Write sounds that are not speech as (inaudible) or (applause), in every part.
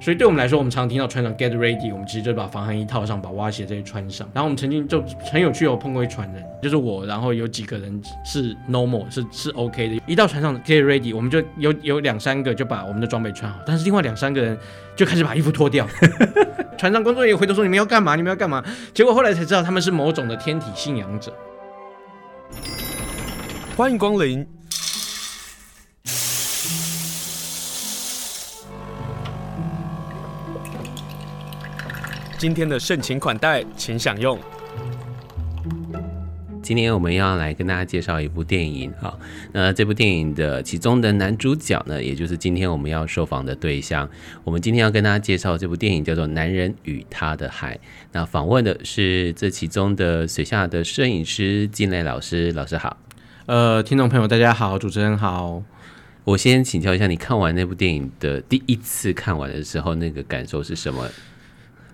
所以对我们来说，我们常常听到船长 get ready，我们其实就把防寒衣套上，把蛙鞋这些穿上。然后我们曾经就很有趣，有碰过一船人，就是我，然后有几个人是 normal，是是 OK 的。一到船上 get ready，我们就有有两三个就把我们的装备穿好，但是另外两三个人就开始把衣服脱掉。(laughs) 船上工作人员回头说：“你们要干嘛？你们要干嘛？”结果后来才知道他们是某种的天体信仰者。欢迎光临。今天的盛情款待，请享用。今天我们要来跟大家介绍一部电影，哈，那这部电影的其中的男主角呢，也就是今天我们要受访的对象。我们今天要跟大家介绍这部电影叫做《男人与他的海》。那访问的是这其中的水下的摄影师金磊老师，老师好。呃，听众朋友大家好，主持人好。我先请教一下，你看完那部电影的第一次看完的时候，那个感受是什么？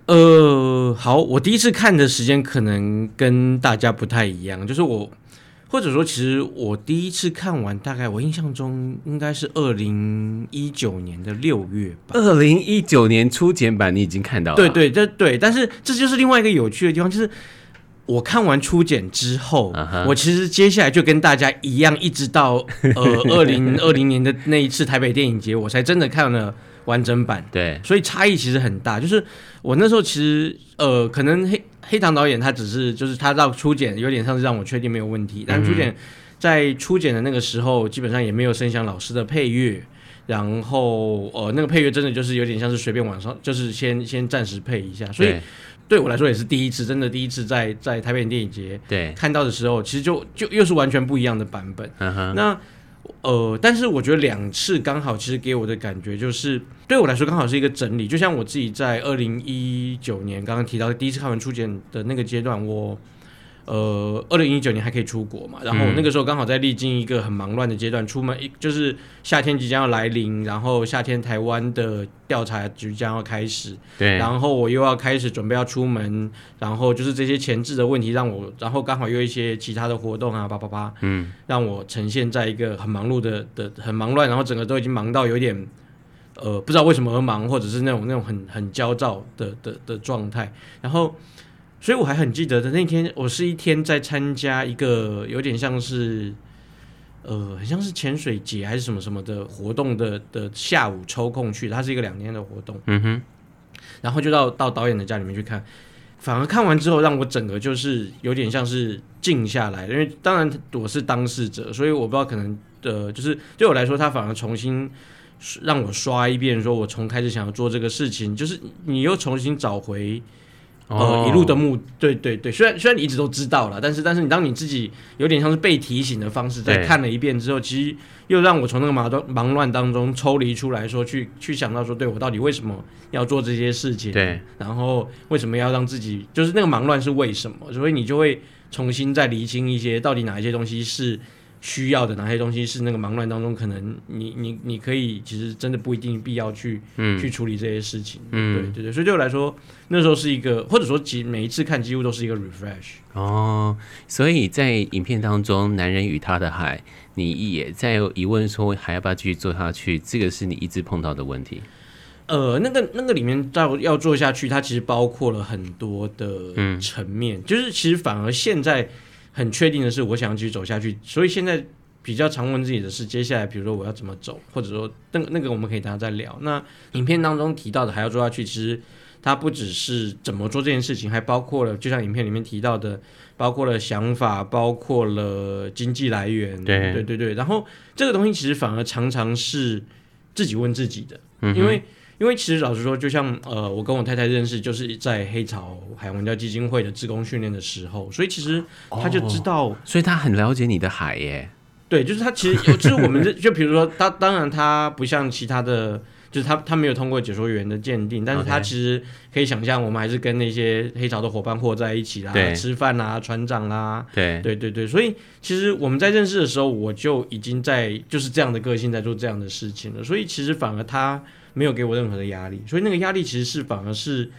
呃，好，我第一次看的时间可能跟大家不太一样，就是我或者说，其实我第一次看完，大概我印象中应该是二零一九年的六月吧。二零一九年初剪版你已经看到了？对对，这对，但是这就是另外一个有趣的地方，就是我看完初剪之后，uh huh. 我其实接下来就跟大家一样，一直到呃二零二零年的那一次台北电影节，我才真的看了。完整版对，所以差异其实很大。就是我那时候其实呃，可能黑黑糖导演他只是就是他到初检有点像是让我确定没有问题，但初剪在初检的那个时候基本上也没有声响老师的配乐，然后呃那个配乐真的就是有点像是随便网上，就是先先暂时配一下。所以对我来说也是第一次，真的第一次在在台北电影节对看到的时候，其实就就又是完全不一样的版本。那。呃，但是我觉得两次刚好，其实给我的感觉就是，对我来说刚好是一个整理。就像我自己在二零一九年刚刚提到第一次看完初检的那个阶段，我。呃，二零一九年还可以出国嘛？然后那个时候刚好在历经一个很忙乱的阶段，出门一就是夏天即将要来临，然后夏天台湾的调查即将要开始，对，然后我又要开始准备要出门，然后就是这些前置的问题让我，然后刚好又一些其他的活动啊，叭叭叭，嗯，让我呈现在一个很忙碌的的很忙乱，然后整个都已经忙到有点呃不知道为什么而忙，或者是那种那种很很焦躁的的的状态，然后。所以我还很记得的那天，我是一天在参加一个有点像是，呃，很像是潜水节还是什么什么的活动的的下午抽空去，它是一个两天的活动。嗯哼，然后就到到导演的家里面去看，反而看完之后让我整个就是有点像是静下来，因为当然我是当事者，所以我不知道可能的，就是对我来说，他反而重新让我刷一遍，说我从开始想要做这个事情，就是你又重新找回。呃，一路的目，对对对，虽然虽然你一直都知道了，但是但是你当你自己有点像是被提醒的方式，在看了一遍之后，其实又让我从那个忙乱忙乱当中抽离出来说，去去想到说，对我到底为什么要做这些事情？对，然后为什么要让自己就是那个忙乱是为什么？所以你就会重新再厘清一些，到底哪一些东西是。需要的哪些东西是那个忙乱当中，可能你你你可以其实真的不一定必要去、嗯、去处理这些事情，嗯，对对对，所以对我来说那时候是一个，或者说几每一次看几乎都是一个 refresh 哦。所以在影片当中，男人与他的海，你也在疑问说还要不要继续做下去？这个是你一直碰到的问题。呃，那个那个里面到要做下去，它其实包括了很多的层面，嗯、就是其实反而现在。很确定的是，我想要继续走下去，所以现在比较常问自己的是，接下来比如说我要怎么走，或者说那个那个我们可以等下再聊。那影片当中提到的还要做下去，其实它不只是怎么做这件事情，还包括了就像影片里面提到的，包括了想法，包括了经济来源，对对对对。然后这个东西其实反而常常是自己问自己的，嗯、因为。因为其实老实说，就像呃，我跟我太太认识，就是在黑潮海洋文教基金会的志工训练的时候，所以其实他就知道，哦、所以他很了解你的海耶。对，就是他其实有，就是我们就就比如说他，当然他不像其他的，就是他他没有通过解说员的鉴定，但是他其实可以想象，我们还是跟那些黑潮的伙伴和在一起啦，吃饭啦，船长啦，对对对对，所以其实我们在认识的时候，我就已经在就是这样的个性在做这样的事情了，所以其实反而他。没有给我任何的压力，所以那个压力其实是反而是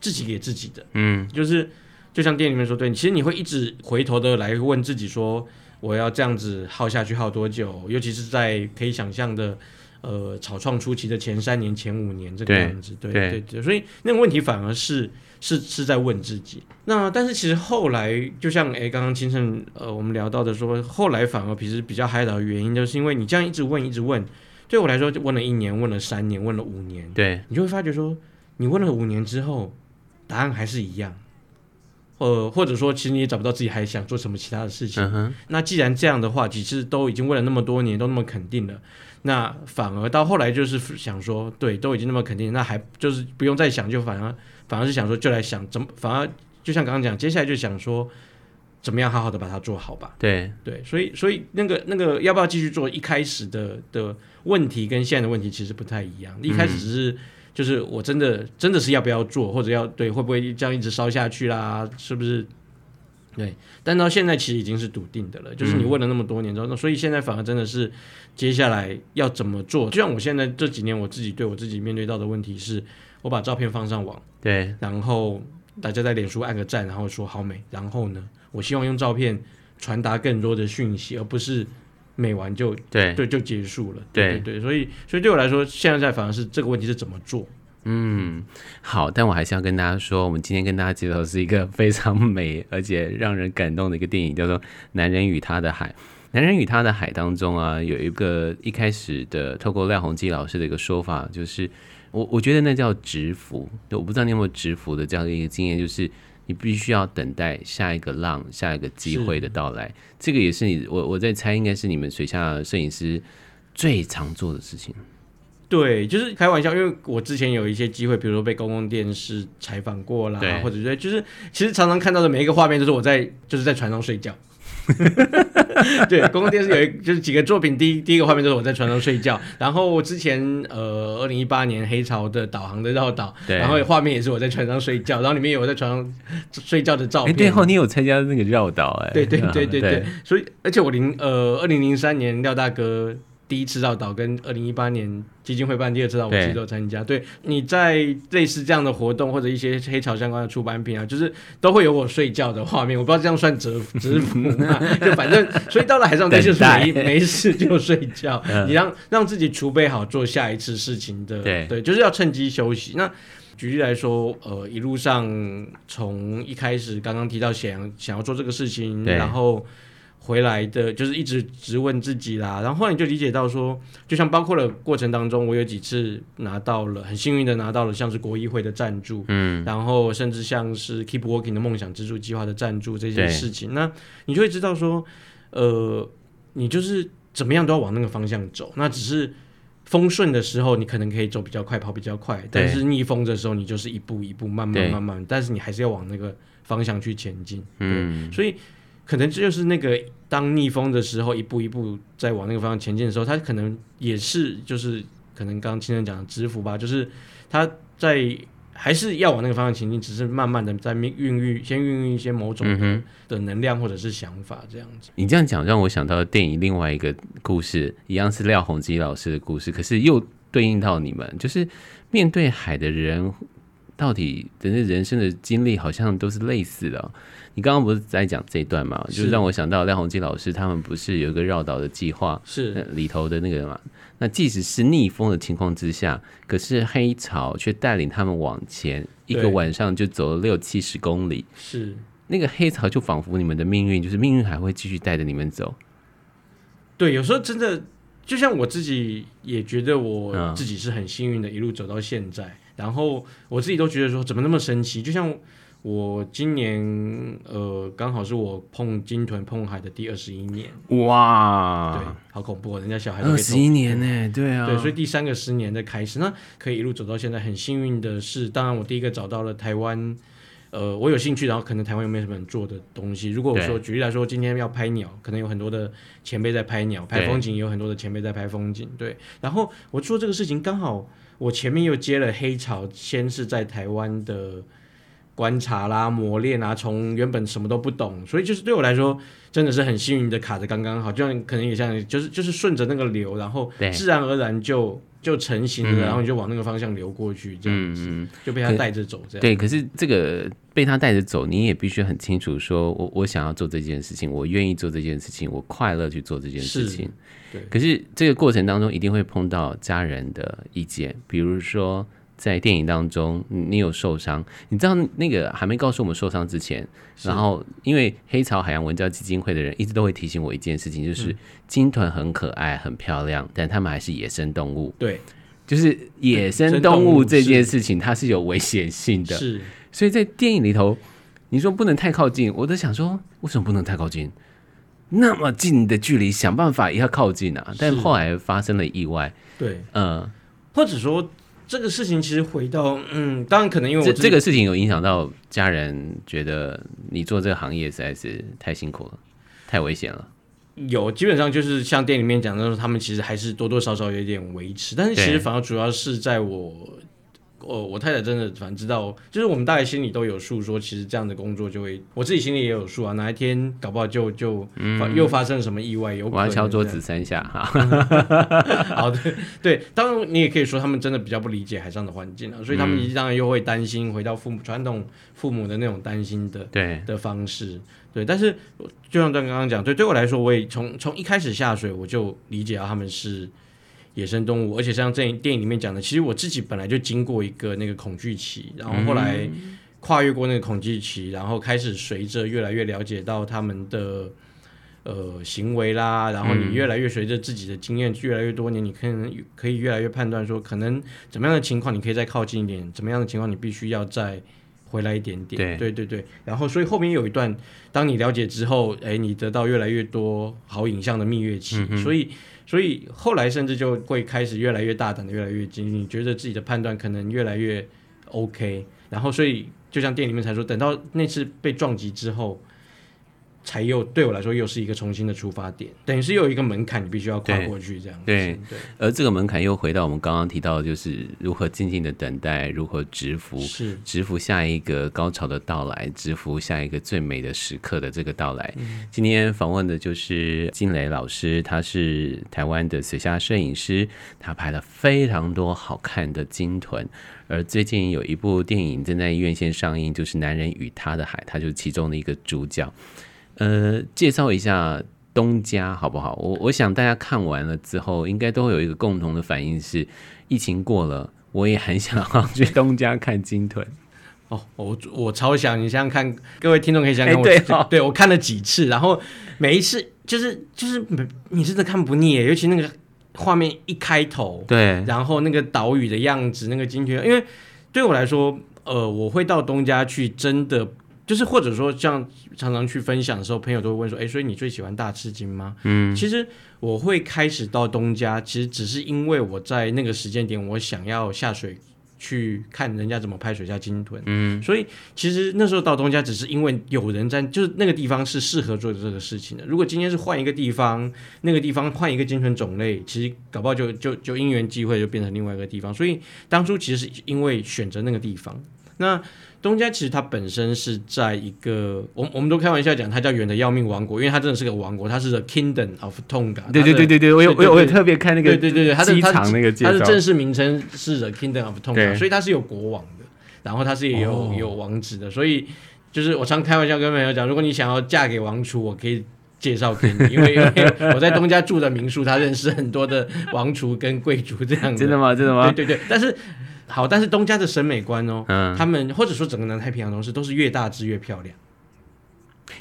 自己给自己的。嗯，就是就像店里面说，对，其实你会一直回头的来问自己说，我要这样子耗下去耗多久？尤其是在可以想象的，呃草创初期的前三年、前五年这个样子。对对对对，所以那个问题反而是是是在问自己。那但是其实后来，就像诶刚刚清盛呃我们聊到的说，后来反而其实比较嗨的原因，就是因为你这样一直问一直问，对我来说就问了一年、问了三年、问了五年，对你就会发觉说，你问了五年之后，答案还是一样。呃，或者说，其实你也找不到自己还想做什么其他的事情。嗯、那既然这样的话，其实都已经问了那么多年，都那么肯定了，那反而到后来就是想说，对，都已经那么肯定，那还就是不用再想，就反而反而是想说，就来想怎么，反而就像刚刚讲，接下来就想说，怎么样好好的把它做好吧。对对，所以所以那个那个要不要继续做？一开始的的问题跟现在的问题其实不太一样。一开始只是。嗯就是我真的真的是要不要做，或者要对会不会这样一直烧下去啦？是不是？对，但到现在其实已经是笃定的了。就是你问了那么多年之后，那、嗯、所以现在反而真的是接下来要怎么做？就像我现在这几年我自己对我自己面对到的问题是，我把照片放上网，对，然后大家在脸书按个赞，然后说好美，然后呢，我希望用照片传达更多的讯息，而不是。美完就对对就结束了，对对，对，所以所以对我来说，现在在反而是这个问题是怎么做？嗯，好，但我还是要跟大家说，我们今天跟大家介绍的是一个非常美 (laughs) 而且让人感动的一个电影，叫做《男人与他的海》。《男人与他的海》当中啊，有一个一开始的透过廖鸿基老师的一个说法，就是我我觉得那叫直服，我不知道你有没有直服的这样的一个经验，就是。你必须要等待下一个浪、下一个机会的到来，这个也是你我我在猜，应该是你们水下摄影师最常做的事情。对，就是开玩笑，因为我之前有一些机会，比如说被公共电视采访过啦，或者说就是其实常常看到的每一个画面，就是我在就是在船上睡觉。(laughs) 对，公共电视有一就是几个作品，第一第一个画面就是我在船上睡觉，然后之前呃二零一八年黑潮的导航的绕岛，然后画面也是我在船上睡觉，然后里面有我在床上睡觉的照片。对，后你有参加那个绕岛哎？对对对对 (laughs) 对，所以而且我零呃二零零三年廖大哥。第一次绕岛跟二零一八年基金会办第二次绕岛，我其实都参加。对，你在类似这样的活动或者一些黑潮相关的出版品啊，就是都会有我睡觉的画面。我不知道这样算蛰 (laughs) 蛰伏吗？就反正所以到了海上，就是没没事就睡觉。你让让自己储备好做下一次事情的，对对，就是要趁机休息。那举例来说，呃，一路上从一开始刚刚提到想想要做这个事情，然后。回来的就是一直直问自己啦，然后后来你就理解到说，就像包括了过程当中，我有几次拿到了很幸运的拿到了像是国议会的赞助，嗯，然后甚至像是 Keep Working 的梦想支助计划的赞助这些事情，那你就会知道说，呃，你就是怎么样都要往那个方向走，那只是风顺的时候你可能可以走比较快，跑比较快，但是逆风的时候你就是一步一步慢慢慢慢，但是你还是要往那个方向去前进，嗯，所以。可能这就是那个当逆风的时候，一步一步在往那个方向前进的时候，他可能也是就是可能刚刚清盛讲的蛰伏吧，就是他在还是要往那个方向前进，只是慢慢的在孕育，先孕育一些某种的的能量或者是想法这样子。你这样讲让我想到电影另外一个故事，一样是廖鸿基老师的故事，可是又对应到你们，就是面对海的人，到底的那人生的经历好像都是类似的。你刚刚不是在讲这一段嘛？就是让我想到廖鸿基老师他们不是有一个绕岛的计划，是里头的那个嘛？那即使是逆风的情况之下，可是黑潮却带领他们往前，一个晚上就走了六七十公里。是那个黑潮就仿佛你们的命运，就是命运还会继续带着你们走。对，有时候真的就像我自己也觉得我自己是很幸运的，一路走到现在。嗯、然后我自己都觉得说，怎么那么神奇？就像。我今年呃，刚好是我碰金豚碰海的第二十一年，哇，对，好恐怖，人家小孩都二十一年呢，对啊，对，所以第三个十年的开始，那可以一路走到现在，很幸运的是，当然我第一个找到了台湾，呃，我有兴趣，然后可能台湾又没有什么人做的东西。如果我说举例来说，今天要拍鸟，可能有很多的前辈在拍鸟，拍风景也有很多的前辈在拍风景，对。然后我做这个事情，刚好我前面又接了黑潮，先是在台湾的。观察啦、磨练啊，从原本什么都不懂，所以就是对我来说真的是很幸运的卡的刚刚好，就像可能也像就是就是顺着那个流，然后自然而然就就成型了，然后你就往那个方向流过去，这样子、嗯、就被他带着走这样。对，可是这个被他带着走，你也必须很清楚说，我我想要做这件事情，我愿意做这件事情，我快乐去做这件事情。对，可是这个过程当中一定会碰到家人的意见，比如说。在电影当中，你有受伤，你知道那个还没告诉我们受伤之前，然后因为黑潮海洋文教基金会的人一直都会提醒我一件事情，就是鲸豚很可爱、很漂亮，但他们还是野生动物。对，就是野生动物这件事情，它是有危险性的。是，所以在电影里头，你说不能太靠近，我都想说，为什么不能太靠近？那么近的距离，想办法也要靠近啊！但后来发生了意外。对，嗯，或者说。这个事情其实回到，嗯，当然可能因为我这这个事情有影响到家人，觉得你做这个行业实在是太辛苦了，太危险了。有，基本上就是像店里面讲的时候，他们其实还是多多少少有点维持，但是其实反而主要是在我。哦，我太太真的反正知道，就是我们大概心里都有数，说其实这样的工作就会，我自己心里也有数啊。哪一天搞不好就就、嗯、又发生什么意外，有可能我要敲桌子三下哈。(laughs) 好的，对，当然你也可以说他们真的比较不理解海上的环境啊，所以他们当然又会担心回到父母传统父母的那种担心的对的方式，对。但是就像刚刚讲，对，对我来说，我也从从一开始下水我就理解到他们是。野生动物，而且像这电影里面讲的，其实我自己本来就经过一个那个恐惧期，然后后来跨越过那个恐惧期，然后开始随着越来越了解到他们的呃行为啦，然后你越来越随着自己的经验越来越多年，你可能可以越来越判断说，可能怎么样的情况你可以再靠近一点，怎么样的情况你必须要再回来一点点。对对对对，然后所以后面有一段，当你了解之后，哎，你得到越来越多好影像的蜜月期，嗯、所以。所以后来甚至就会开始越来越大胆的，越来越精，你觉得自己的判断可能越来越 OK，然后所以就像电影里面才说，等到那次被撞击之后。才又对我来说又是一个重新的出发点，等于是又有一个门槛，你必须要跨过去这样子。对对，对，而这个门槛又回到我们刚刚提到的，就是如何静静的等待，如何直服，是直服下一个高潮的到来，直服下一个最美的时刻的这个到来。嗯、今天访问的就是金磊老师，他是台湾的水下摄影师，他拍了非常多好看的鲸豚，而最近有一部电影正在院线上映，就是《男人与他的海》，他就是其中的一个主角。呃，介绍一下东家好不好？我我想大家看完了之后，应该都会有一个共同的反应是：疫情过了，我也很想要去 (laughs) 东家看鲸豚。哦，我我超想！你想想看，各位听众可以想想看我，欸、对、哦，对我看了几次，然后每一次就是就是你真的看不腻，尤其那个画面一开头，对，然后那个岛屿的样子，那个鲸豚，因为对我来说，呃，我会到东家去，真的。就是或者说，像常常去分享的时候，朋友都会问说：“哎，所以你最喜欢大翅鲸吗？”嗯，其实我会开始到东家，其实只是因为我在那个时间点，我想要下水去看人家怎么拍水下鲸豚。嗯，所以其实那时候到东家，只是因为有人在，就是那个地方是适合做这个事情的。如果今天是换一个地方，那个地方换一个鲸豚种类，其实搞不好就就就因缘际会就变成另外一个地方。所以当初其实是因为选择那个地方，那。东家其实它本身是在一个，我我们都开玩笑讲，它叫远的要命王国，因为它真的是个王国，它是 The Kingdom of Tonga。对对对对对，我有我有我有特别看那个，对对对对，它的机场那个介绍，它的正式名称是 The Kingdom of Tonga，所以它是有国王的，然后它是也有、哦、有王子的，所以就是我常开玩笑跟朋友讲，如果你想要嫁给王储，我可以介绍给你，因为 (laughs) 因为我在东家住的民宿，他认识很多的王储跟贵族这样子。真的吗？真的吗？对对对，但是。好，但是东家的审美观哦，嗯，他们或者说整个南太平洋都是都是越大只越漂亮。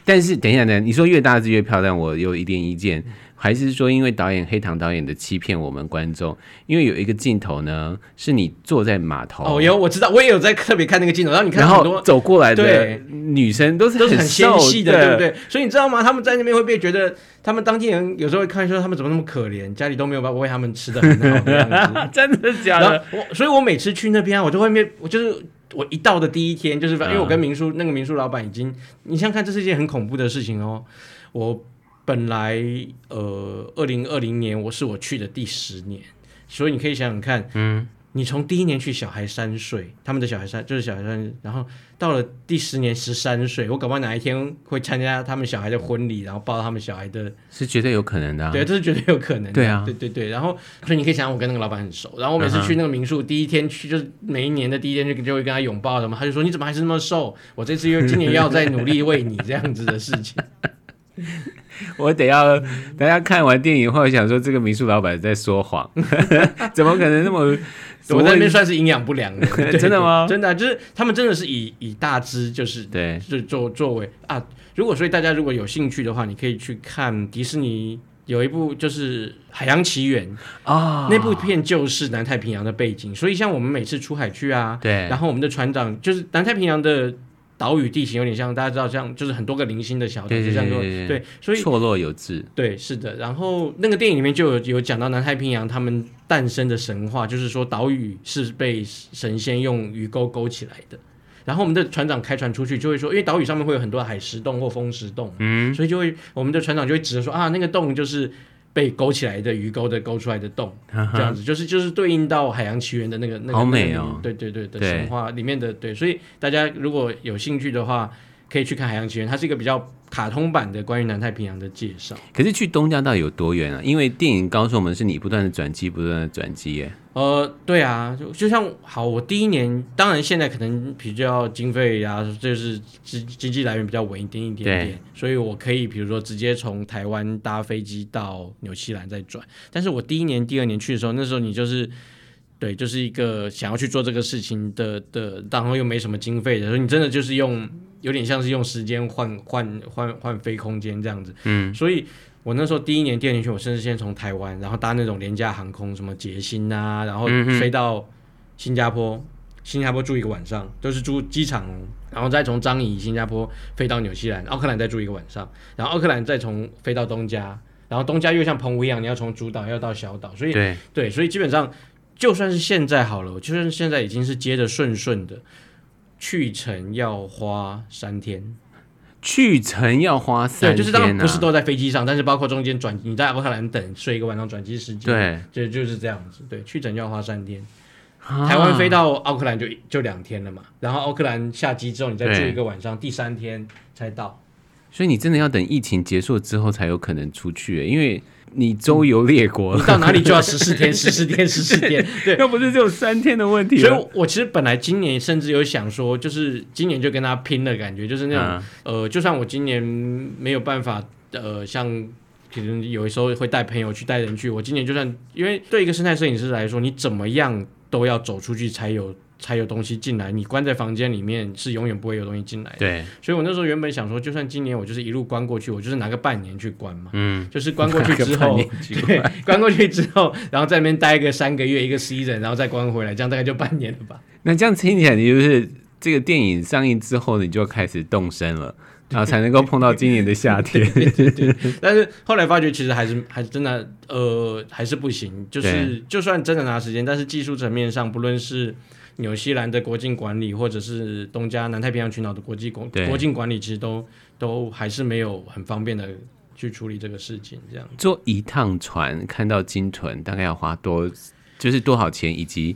但是等一下等，你说越大只越漂亮，我有一点意见。还是说，因为导演黑糖导演的欺骗我们观众，因为有一个镜头呢，是你坐在码头。哦，有我知道，我也有在特别看那个镜头，然后你看很多走过来的女生都是都是很纤细的，对不对？所以你知道吗？他们在那边会不会觉得，他们当地人有时候会看说他们怎么那么可怜，家里都没有办法喂他们吃的很好的样子，(laughs) 真的假的？我所以，我每次去那边啊，我就会面，我就是我一到的第一天，就是因为我跟民宿、嗯、那个民宿老板已经，你想想看，这是一件很恐怖的事情哦，我。本来，呃，二零二零年我是我去的第十年，所以你可以想想看，嗯，你从第一年去，小孩三岁，他们的小孩三就是小孩三，然后到了第十年十三岁，我搞不好哪一天会参加他们小孩的婚礼，然后抱他们小孩的，是绝对有可能的、啊。对，这是绝对有可能的。对啊，对对对。然后所以你可以想想，我跟那个老板很熟，然后我每次去那个民宿，uh. 第一天去就是每一年的第一天就就会跟他拥抱什么，他就说你怎么还是那么瘦？我这次又今年又要再努力为你这样子的事情。(laughs) (laughs) 我得要大家看完电影后想说，这个民宿老板在说谎，(laughs) 怎么可能那么？(laughs) 我在那边算是营养不良的，真的吗？真的、啊，就是他们真的是以以大只就是对，就作作为啊。如果所以大家如果有兴趣的话，你可以去看迪士尼有一部就是《海洋奇缘》啊，那部片就是南太平洋的背景。所以像我们每次出海去啊，对，然后我们的船长就是南太平洋的。岛屿地形有点像，大家知道，像就是很多个零星的小岛，就像说对，所以错落有致。对，是的。然后那个电影里面就有有讲到南太平洋他们诞生的神话，就是说岛屿是被神仙用鱼钩勾起来的。然后我们的船长开船出去就会说，因为岛屿上面会有很多海蚀洞或风蚀洞，嗯，所以就会我们的船长就会指着说啊，那个洞就是。被勾起来的鱼钩的勾出来的洞，这样子就是就是对应到《海洋奇缘》的那个那个，好美哦，对对对的神话里面的对，所以大家如果有兴趣的话，可以去看《海洋奇缘》，它是一个比较。卡通版的关于南太平洋的介绍，可是去东家到底有多远啊？因为电影告诉我们是你不断的转机，不断的转机耶。呃，对啊，就就像好，我第一年，当然现在可能比较经费呀、啊，就是经经济来源比较稳一点一点点，所以我可以比如说直接从台湾搭飞机到纽西兰再转。但是我第一年、第二年去的时候，那时候你就是。对，就是一个想要去做这个事情的的，然后又没什么经费的，所以你真的就是用有点像是用时间换换换换飞空间这样子。嗯，所以我那时候第一年、第二年去，我甚至先从台湾，然后搭那种廉价航空，什么捷星啊，然后飞到新加坡，嗯、新加坡住一个晚上，都是住机场，然后再从樟宜新加坡飞到纽西兰，奥克兰再住一个晚上，然后奥克兰再从飞到东加，然后东加又像澎湖一样，你要从主岛要到小岛，所以对对，所以基本上。就算是现在好了，就算现在已经是接着顺顺的，去程要花三天，去程要花三天、啊，对，就是当然不是都在飞机上，但是包括中间转，你在奥克兰等睡一个晚上转机时间，对，就就是这样子，对，去程就要花三天，啊、台湾飞到奥克兰就就两天了嘛，然后奥克兰下机之后你再住一个晚上，第三天才到，所以你真的要等疫情结束之后才有可能出去，因为。你周游列国，嗯，你到哪里就要十四天，十四天，十四天，(laughs) 对，又不是只有三天的问题。所以，我其实本来今年甚至有想说，就是今年就跟他拼的感觉，就是那种，啊、呃，就算我今年没有办法，呃，像可能有的时候会带朋友去带人去，我今年就算，因为对一个生态摄影师来说，你怎么样都要走出去才有。才有东西进来，你关在房间里面是永远不会有东西进来的。对，所以我那时候原本想说，就算今年我就是一路关过去，我就是拿个半年去关嘛。嗯，就是关过去之后，(laughs) 对，关过去之后，然后在那边待个三个月一个 season，然后再关回来，这样大概就半年了吧。那这样听起来，你就是这个电影上映之后，你就开始动身了，(laughs) 然后才能够碰到今年的夏天。对，对，对，对，(laughs) 但是后来发觉，其实还是还是真的，呃，还是不行。就是就算真的拿时间，但是技术层面上，不论是纽西兰的国境管理，或者是东加南太平洋群岛的国际国对国境管理，其实都都还是没有很方便的去处理这个事情。这样坐一趟船看到鲸豚，大概要花多，就是多少钱，以及？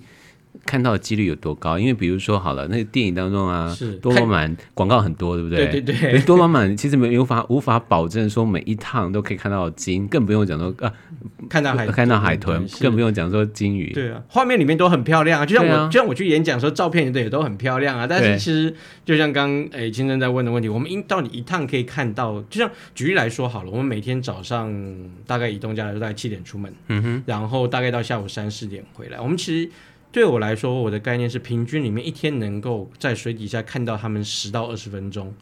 看到的几率有多高？因为比如说好了，那个电影当中啊，是多罗曼广告很多，对不对？对对对，多罗曼其实没无法无法保证说每一趟都可以看到鲸，更不用讲说啊，看到海看到海豚，更不用讲说鲸鱼。对啊，画面里面都很漂亮啊，就像我、啊、就像我去演讲的时候，照片也都很漂亮啊。但是其实就像刚诶金正在问的问题，我们一到底一趟可以看到，就像举例来说好了，我们每天早上大概移动家来说大概七点出门，嗯哼，然后大概到下午三四点回来，我们其实。对我来说，我的概念是平均里面一天能够在水底下看到他们十到二十分钟，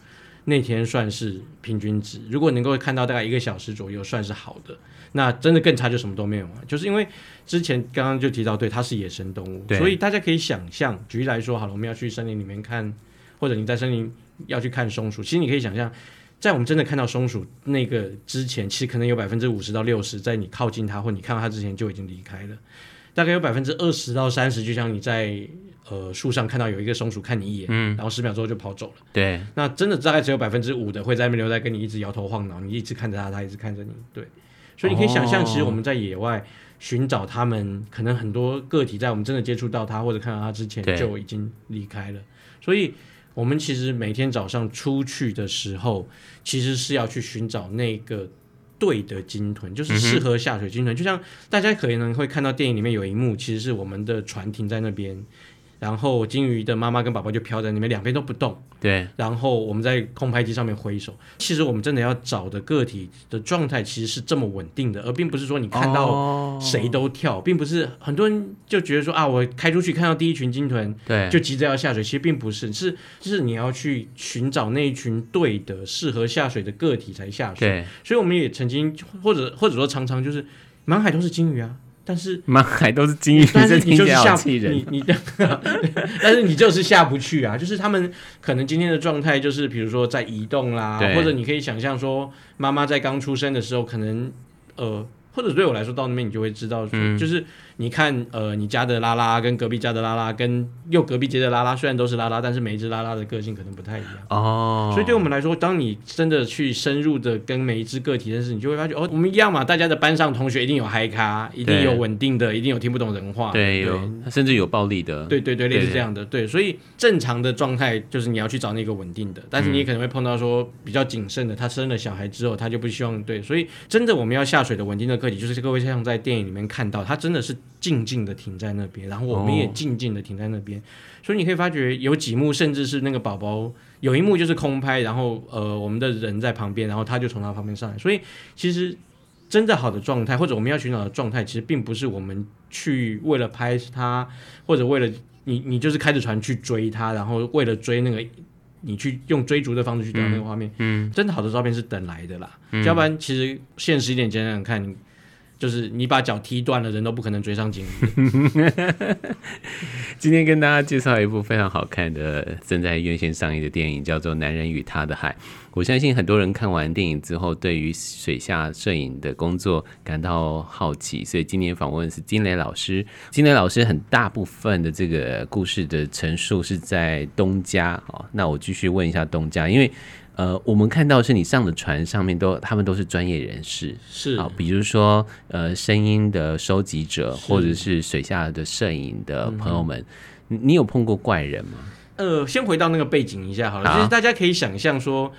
那天算是平均值。如果能够看到大概一个小时左右，算是好的。那真的更差就什么都没有了。就是因为之前刚刚就提到，对，它是野生动物，所以大家可以想象，举例来说好了，我们要去森林里面看，或者你在森林要去看松鼠，其实你可以想象，在我们真的看到松鼠那个之前，其实可能有百分之五十到六十，在你靠近它或你看到它之前就已经离开了。大概有百分之二十到三十，就像你在呃树上看到有一个松鼠看你一眼，嗯，然后十秒之后就跑走了。对，那真的大概只有百分之五的会在那边留在跟你一直摇头晃脑，你一直看着它，它一直看着你。对，所以你可以想象，其实我们在野外寻找他们，可能很多个体在我们真的接触到他或者看到他之前就已经离开了，所以我们其实每天早上出去的时候，其实是要去寻找那个对的鲸豚，就是适合下水鲸豚。嗯、就像大家可能会看到电影里面有一幕，其实是我们的船停在那边。然后金鱼的妈妈跟宝宝就飘在那边，两边都不动。对。然后我们在空拍机上面挥手。其实我们真的要找的个体的状态，其实是这么稳定的，而并不是说你看到谁都跳，哦、并不是很多人就觉得说啊，我开出去看到第一群鲸豚，对，就急着要下水。其实并不是，是就是你要去寻找那一群对的、适合下水的个体才下水。对。所以我们也曾经，或者或者说常常就是满海都是鲸鱼啊。但是 (laughs) 满海都是金鱼，但是你就是下不你你，(laughs) 但是你就是下不去啊！就是他们可能今天的状态就是，比如说在移动啦，或者你可以想象说，妈妈在刚出生的时候，可能呃。或者对我来说，到那边你就会知道，嗯、就是你看，呃，你家的拉拉跟隔壁家的拉拉，跟又隔壁街的拉拉，虽然都是拉拉，但是每一只拉拉的个性可能不太一样。哦，所以对我们来说，当你真的去深入的跟每一只个体认识，你就会发觉，哦，我们一样嘛，大家的班上同学一定有嗨咖，一定有稳定的，一定有听不懂人话，对，有甚至有暴力的，对对对，类似这样的，对，所以正常的状态就是你要去找那个稳定的，但是你也可能会碰到说比较谨慎的，他生了小孩之后，他就不希望对，所以真的我们要下水的稳定的个体，就是各位像在电影里面看到，他真的是静静的停在那边，然后我们也静静的停在那边，哦、所以你可以发觉有几幕，甚至是那个宝宝有一幕就是空拍，然后呃我们的人在旁边，然后他就从他旁边上来，所以其实真的好的状态，或者我们要寻找的状态，其实并不是我们去为了拍他，或者为了你你就是开着船去追他，然后为了追那个你去用追逐的方式去找那个画面，嗯，嗯。真的好的照片是等来的啦，嗯、要不然其实现实一点讲讲看。就是你把脚踢断了，人都不可能追上鲸鱼。(laughs) 今天跟大家介绍一部非常好看的正在院线上映的电影，叫做《男人与他的海》。我相信很多人看完电影之后，对于水下摄影的工作感到好奇，所以今天访问是金雷老师。金雷老师很大部分的这个故事的陈述是在东家哦，那我继续问一下东家，因为。呃，我们看到是你上的船上面都，他们都是专业人士，是啊，比如说呃，声音的收集者，或者是水下的摄影的朋友们，嗯、你有碰过怪人吗？呃，先回到那个背景一下好了，就是大家可以想象说。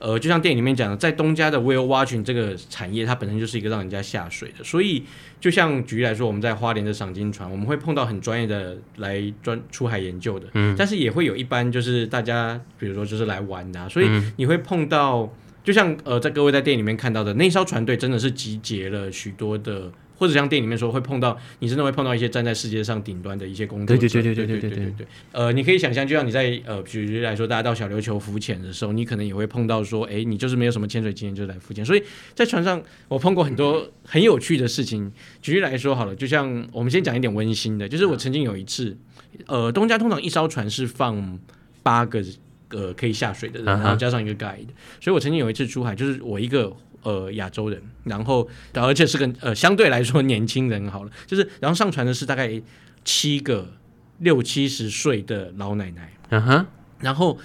呃，就像电影里面讲的，在东家的 whale watching 这个产业，它本身就是一个让人家下水的。所以，就像举例来说，我们在花莲的赏金船，我们会碰到很专业的来专出海研究的，嗯，但是也会有一般就是大家，比如说就是来玩的啊。所以你会碰到，就像呃，在各位在电影里面看到的那艘船队，真的是集结了许多的。或者像电影里面说，会碰到你真的会碰到一些站在世界上顶端的一些工作者。对对对对对对对对对。呃，你可以想象，就像你在呃，举例来说，大家到小琉球浮潜的时候，你可能也会碰到说，哎，你就是没有什么潜水经验就来浮潜。所以在船上，我碰过很多很有趣的事情。举例来说好了，就像我们先讲一点温馨的，就是我曾经有一次，呃，东家通常一艘船是放八个呃可以下水的人，然后加上一个 guide。所以我曾经有一次出海，就是我一个。呃，亚洲人，然后，而且是个呃相对来说年轻人好了，就是然后上传的是大概七个六七十岁的老奶奶，嗯哼、uh，huh. 然后。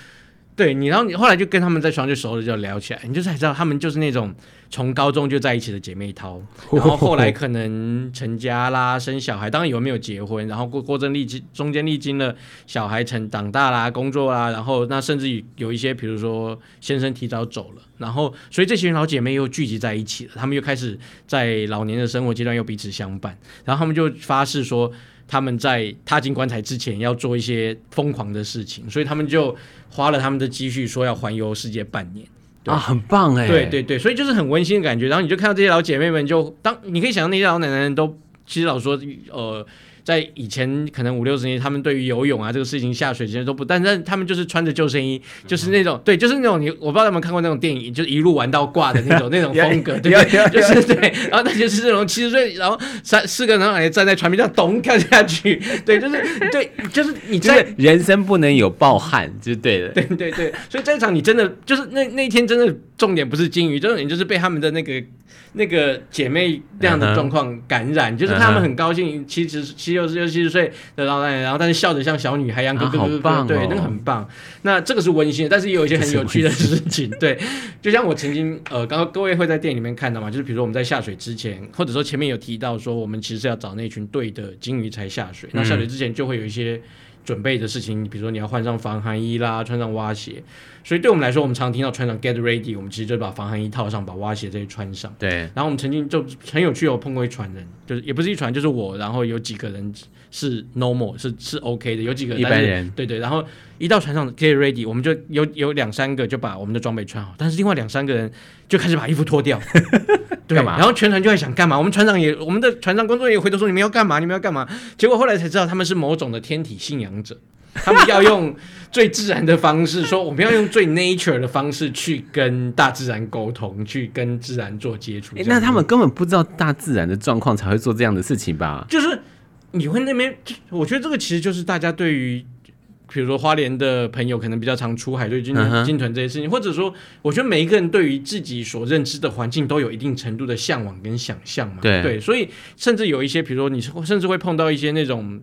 对你，然后你后来就跟他们在床就熟了，就聊起来，你就才知道他们就是那种从高中就在一起的姐妹淘，然 (laughs) 后后来可能成家啦，生小孩，当然有没有结婚，然后过过阵历经中间历经了小孩成长大啦，工作啦，然后那甚至有一些，比如说先生提早走了，然后所以这群老姐妹又聚集在一起了，他们又开始在老年的生活阶段又彼此相伴，然后他们就发誓说。他们在踏进棺材之前要做一些疯狂的事情，所以他们就花了他们的积蓄，说要环游世界半年。啊，很棒哎！对对对，所以就是很温馨的感觉。然后你就看到这些老姐妹们就，就当你可以想象那些老奶奶都，其实老说，呃。在以前可能五六十年，他们对于游泳啊这个事情下水其实都不，但是他们就是穿着救生衣，就是那种对，就是那种你我不知道他们看过那种电影，就是一路玩到挂的那种那种风格，(laughs) 对，就是对，然后那就是这种七十岁，然后三四个人还站在船边上咚跳下去，对，就是对，就是你在 (laughs) 人生不能有暴汗，就是对的，(laughs) 对对对，所以这一场你真的就是那那一天真的重点不是金鱼，重点就是被他们的那个那个姐妹那样的状况感染，嗯、就是他们很高兴，七十七六十六七十岁的老奶奶，然后但是笑得像小女孩一样，啊、对对对，那个很棒。那这个是温馨的，但是也有一些很有趣的事情。对，就像我曾经呃，刚刚各位会在电影里面看到嘛，就是比如说我们在下水之前，或者说前面有提到说，我们其实是要找那群对的鲸鱼才下水。那下水之前就会有一些准备的事情，比如说你要换上防寒衣啦，穿上蛙鞋。所以对我们来说，我们常听到穿上 get ready，我们其实就把防寒衣套上，把蛙鞋这些穿上。对。然后我们曾经就很有趣，有碰过一船人，就是也不是一船，就是我，然后有几个人是 normal，是是 OK 的，有几个一般人。对对。然后一到船上 get ready，我们就有有两三个就把我们的装备穿好，但是另外两三个人就开始把衣服脱掉。(laughs) 对。干嘛？然后全船就在想干嘛？我们船长也，我们的船长工作人员回头说，你们要干嘛？你们要干嘛？结果后来才知道他们是某种的天体信仰者。他们要用最自然的方式说，我们要用最 nature 的方式去跟大自然沟通，去跟自然做接触。那他们根本不知道大自然的状况，才会做这样的事情吧？就是你会那边，我觉得这个其实就是大家对于，比如说花莲的朋友，可能比较常出海，对鲸鲸豚这些事情，或者说，我觉得每一个人对于自己所认知的环境都有一定程度的向往跟想象嘛。对对，所以甚至有一些，比如说你甚至会碰到一些那种。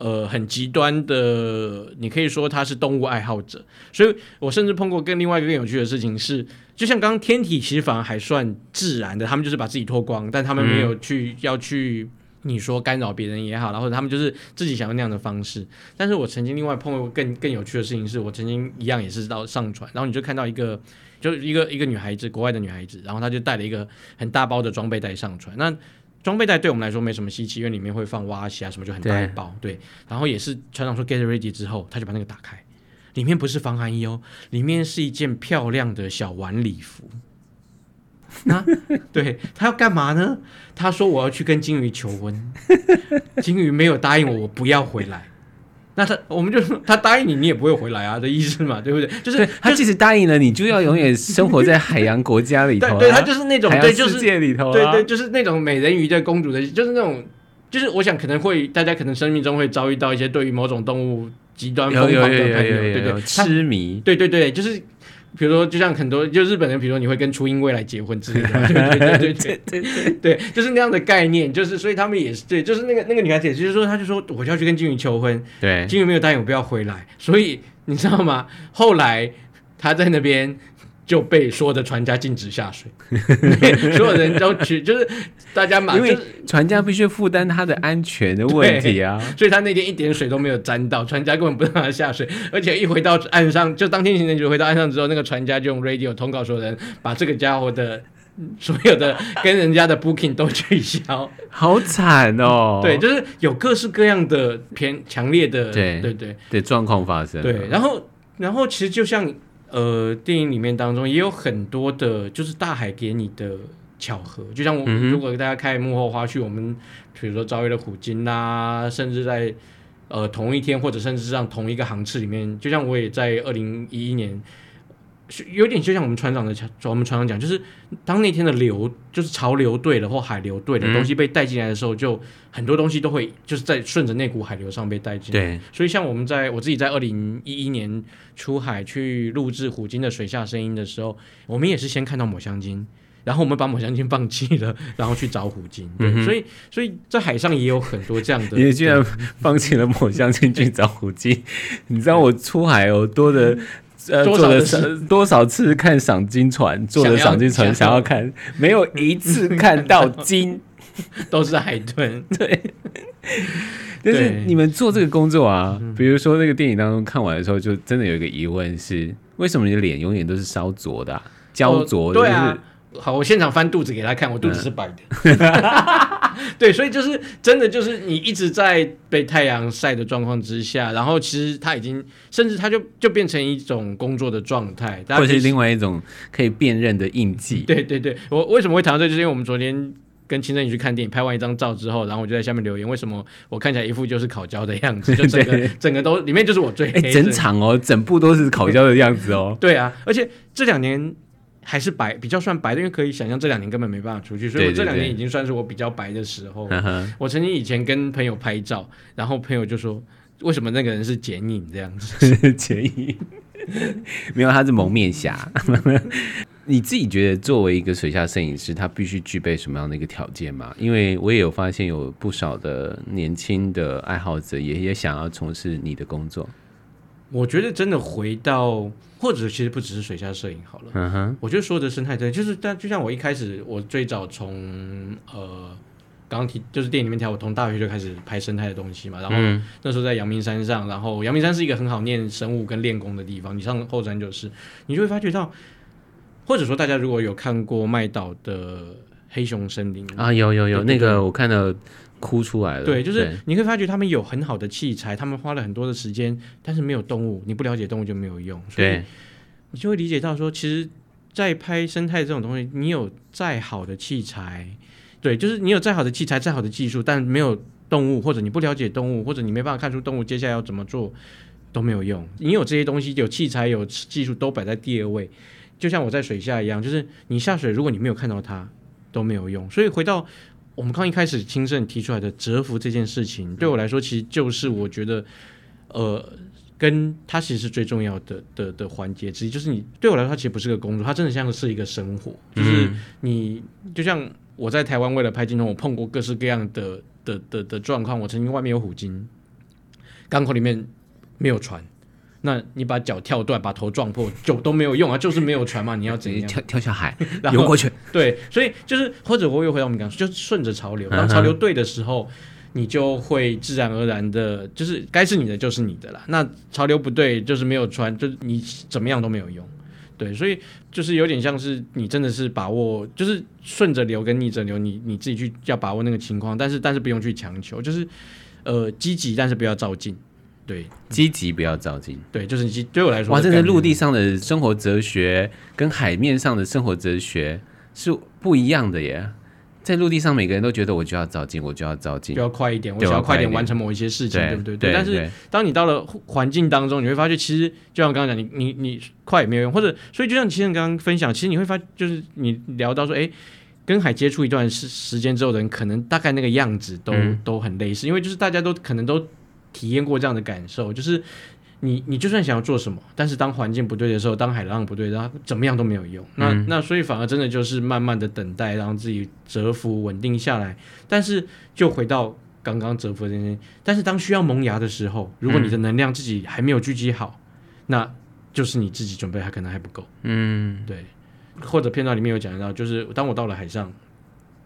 呃，很极端的，你可以说他是动物爱好者，所以我甚至碰过跟另外一个更有趣的事情是，就像刚刚天体其实反而还算自然的，他们就是把自己脱光，但他们没有去、嗯、要去你说干扰别人也好，然后他们就是自己想要那样的方式。但是我曾经另外碰过更更有趣的事情是，我曾经一样也是到上船，然后你就看到一个，就一个一个女孩子，国外的女孩子，然后她就带了一个很大包的装备袋上船，那。装备袋对我们来说没什么稀奇，因为里面会放蛙鞋啊什么，就很大一包。对，对，然后也是船长说 get ready 之后，他就把那个打开，里面不是防寒衣哦，里面是一件漂亮的小晚礼服。那 (laughs) 对他要干嘛呢？他说我要去跟金鱼求婚，(laughs) 金鱼没有答应我，我不要回来。那他，我们就说他答应你，你也不会回来啊的意思嘛，对不对？就是他即使答应了，你就要永远生活在海洋国家里头，啊。对，他就是那种对，就是世界里头，啊，对对，就是那种美人鱼的公主的，就是那种，就是我想可能会大家可能生命中会遭遇到一些对于某种动物极端疯狂的朋友，对对，痴迷，对对对，就是。比如说，就像很多就日本人，比如说你会跟初音未来结婚之类的，(laughs) 对对对对对对对，就是那样的概念，就是所以他们也是对，就是那个那个女孩子，也就是说，她就说我就要去跟金鱼求婚，对，金鱼没有答应我不要回来，所以你知道吗？后来她在那边。就被所有的船家禁止下水，(laughs) 所有人都去，就是大家马，因为船家必须负担他的安全的问题啊，所以他那天一点水都没有沾到，船家根本不让他下水，而且一回到岸上，就当天行程就回到岸上之后，那个船家就用 radio 通告所有人，把这个家伙的所有的跟人家的 booking 都取消，好惨哦。对，就是有各式各样的偏强烈的，对对对的状况发生。对，然后然后其实就像。呃，电影里面当中也有很多的，就是大海给你的巧合，就像我，嗯、如果大家看幕后花絮，我们比如说遭遇了虎鲸啦，甚至在呃同一天或者甚至上同一个航次里面，就像我也在二零一一年。有点就像我们船长的，我们船长讲，就是当那天的流，就是潮流对了或海流对的东西被带进来的时候，就很多东西都会就是在顺着那股海流上被带进来。对，所以像我们在我自己在二零一一年出海去录制虎鲸的水下声音的时候，我们也是先看到抹香鲸，然后我们把抹香鲸放弃了，然后去找虎鲸。对，嗯、所以所以在海上也有很多这样的。(laughs) 你居然放弃了抹香鲸去找虎鲸？(laughs) 你知道我出海有多的。呃，做了多少次看赏金船，坐的赏金船想要看，没有一次看到金，(laughs) 都是海豚。对，(laughs) 但是你们做这个工作啊，比如说那个电影当中看完的时候，就真的有一个疑问是：为什么你的脸永远都是烧灼的、啊、焦灼的？对啊。好，我现场翻肚子给他看，我肚子是白的。嗯、(laughs) 对，所以就是真的，就是你一直在被太阳晒的状况之下，然后其实他已经，甚至他就就变成一种工作的状态，或者是另外一种可以辨认的印记。对对对，我为什么会谈到这，就是因为我们昨天跟青春你去看电影，拍完一张照之后，然后我就在下面留言，为什么我看起来一副就是烤焦的样子？就整个 (laughs) 整个都里面就是我最黑、欸，整场哦，整部都是烤焦的样子哦。对啊，而且这两年。还是白，比较算白的，因为可以想象这两年根本没办法出去，所以我这两年已经算是我比较白的时候。对对对，我曾经以前跟朋友拍照，然后朋友就说：“为什么那个人是剪影这样子？” (laughs) 剪影，(laughs) 没有，他是蒙面侠。(laughs) 你自己觉得作为一个水下摄影师，他必须具备什么样的一个条件吗？因为我也有发现有不少的年轻的爱好者也也想要从事你的工作。我觉得真的回到，或者其实不只是水下摄影好了。嗯哼，我觉得所有的生态真的就是，但就像我一开始，我最早从呃刚刚提，就是电影里面提，我从大学就开始拍生态的东西嘛。然后那时候在阳明山上，然后阳明山是一个很好念生物跟练功的地方。你上后山就是，你就会发觉到，或者说大家如果有看过麦岛的黑熊森林啊，有有有，那个我看到。哭出来了。对，就是你会发觉他们有很好的器材，他们花了很多的时间，但是没有动物，你不了解动物就没有用。所以你就会理解到说，其实，在拍生态这种东西，你有再好的器材，对，就是你有再好的器材、再好的技术，但没有动物，或者你不了解动物，或者你没办法看出动物接下来要怎么做，都没有用。你有这些东西，有器材、有技术，都摆在第二位。就像我在水下一样，就是你下水，如果你没有看到它，都没有用。所以回到。我们刚一开始清盛提出来的折服这件事情，对我来说，其实就是我觉得，呃，跟它其实是最重要的的的环节之一。就是你对我来说，它其实不是个工作，它真的像是一个生活。就是你就像我在台湾为了拍镜头，我碰过各式各样的的的的状况。我曾经外面有虎鲸，港口里面没有船。那你把脚跳断，把头撞破，就都没有用啊，就是没有船嘛，你要怎样？跳跳下海，(laughs) 游过去。(laughs) 对，所以就是或者我又回到我们刚刚说，就顺着潮流，当潮流对的时候，你就会自然而然的，就是该是你的就是你的啦。那潮流不对，就是没有船，就是你怎么样都没有用。对，所以就是有点像是你真的是把握，就是顺着流跟逆着流，你你自己去要把握那个情况，但是但是不用去强求，就是呃积极，但是不要照进。对，积极不要照进。对，就是你对我来说，哇，这是陆地上的生活哲学跟海面上的生活哲学是不一样的耶。在陆地上，每个人都觉得我就要照进，我就要照进，就要快一点，我就要快点完成某一些事情，对不对？对。但是当你到了环境当中，你会发现，其实就像刚刚讲，你你你快也没有用，或者所以就像其实刚刚分享，其实你会发，就是你聊到说，哎，跟海接触一段时时间之后的人，可能大概那个样子都、嗯、都很类似，因为就是大家都可能都。体验过这样的感受，就是你你就算想要做什么，但是当环境不对的时候，当海浪不对，然后怎么样都没有用。那那所以反而真的就是慢慢的等待，让自己蛰伏稳定下来。但是就回到刚刚蛰伏的那些，但是当需要萌芽的时候，如果你的能量自己还没有聚集好，那就是你自己准备还可能还不够。嗯，对。或者片段里面有讲到，就是当我到了海上。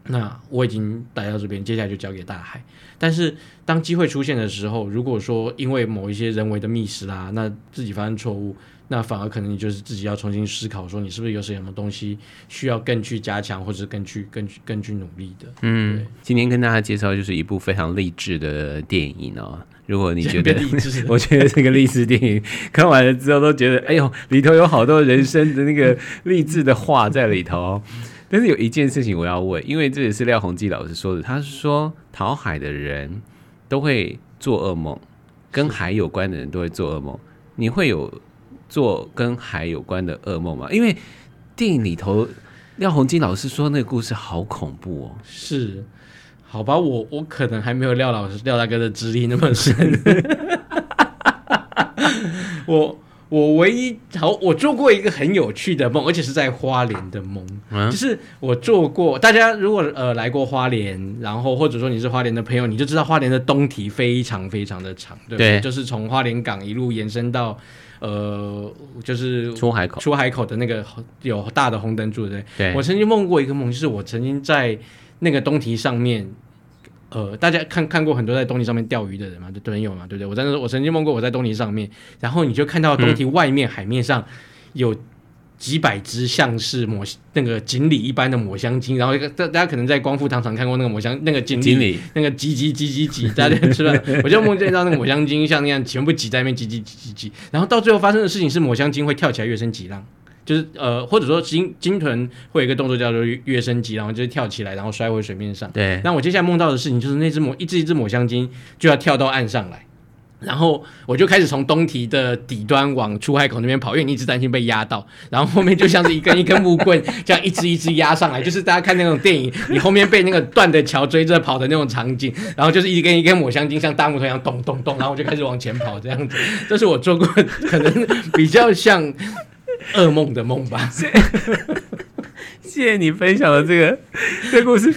那我已经待到这边，接下来就交给大海。但是当机会出现的时候，如果说因为某一些人为的密室啦，那自己发生错误，那反而可能你就是自己要重新思考，说你是不是有什么东西需要更去加强，或者更去、更去、更去努力的。嗯，今天跟大家介绍就是一部非常励志的电影哦。如果你觉得，(laughs) 我觉得这个励志电影看完了之后都觉得，哎呦，里头有好多人生的那个励志的话在里头。但是有一件事情我要问，因为这也是廖鸿基老师说的，他是说讨海的人都会做噩梦，跟海有关的人都会做噩梦。你会有做跟海有关的噩梦吗？因为电影里头廖鸿基老师说那个故事好恐怖哦。是，好吧，我我可能还没有廖老师廖大哥的资历那么深，(laughs) 我。我唯一好，我做过一个很有趣的梦，而且是在花莲的梦，嗯、就是我做过。大家如果呃来过花莲，然后或者说你是花莲的朋友，你就知道花莲的东堤非常非常的长，对不对？对，就是从花莲港一路延伸到呃，就是出海口，出海口的那个有大的红灯柱，对，对。我曾经梦过一个梦，就是我曾经在那个东堤上面。呃，大家看看过很多在东堤上面钓鱼的人嘛，就都有嘛，对不对？我在那，我曾经梦过我在东堤上面，然后你就看到东堤外面海面上有几百只像是抹那个锦鲤一般的抹香鲸，然后大大家可能在光复糖厂看过那个抹香那个锦鲤，那个挤挤挤挤挤，大家是吧？我就梦见到那个抹香鲸像那样全部挤在那边挤挤挤挤挤，然后到最后发生的事情是抹香鲸会跳起来跃升几浪。就是呃，或者说鲸鲸豚会有一个动作叫做跃升级，然后就是跳起来，然后摔回水面上。对。那我接下来梦到的事情就是那只抹一只一只抹香鲸就要跳到岸上来，然后我就开始从东堤的底端往出海口那边跑，因为你一直担心被压到，然后后面就像是一根一根木棍这样一只一只压上来，就是大家看那种电影，你后面被那个断的桥追着跑的那种场景，然后就是一根一根抹香鲸像大木头一样咚咚咚，然后我就开始往前跑这样子。这是我做过可能比较像。(laughs) 噩梦的梦吧，(laughs) (laughs) 谢谢你分享的这个这个故事。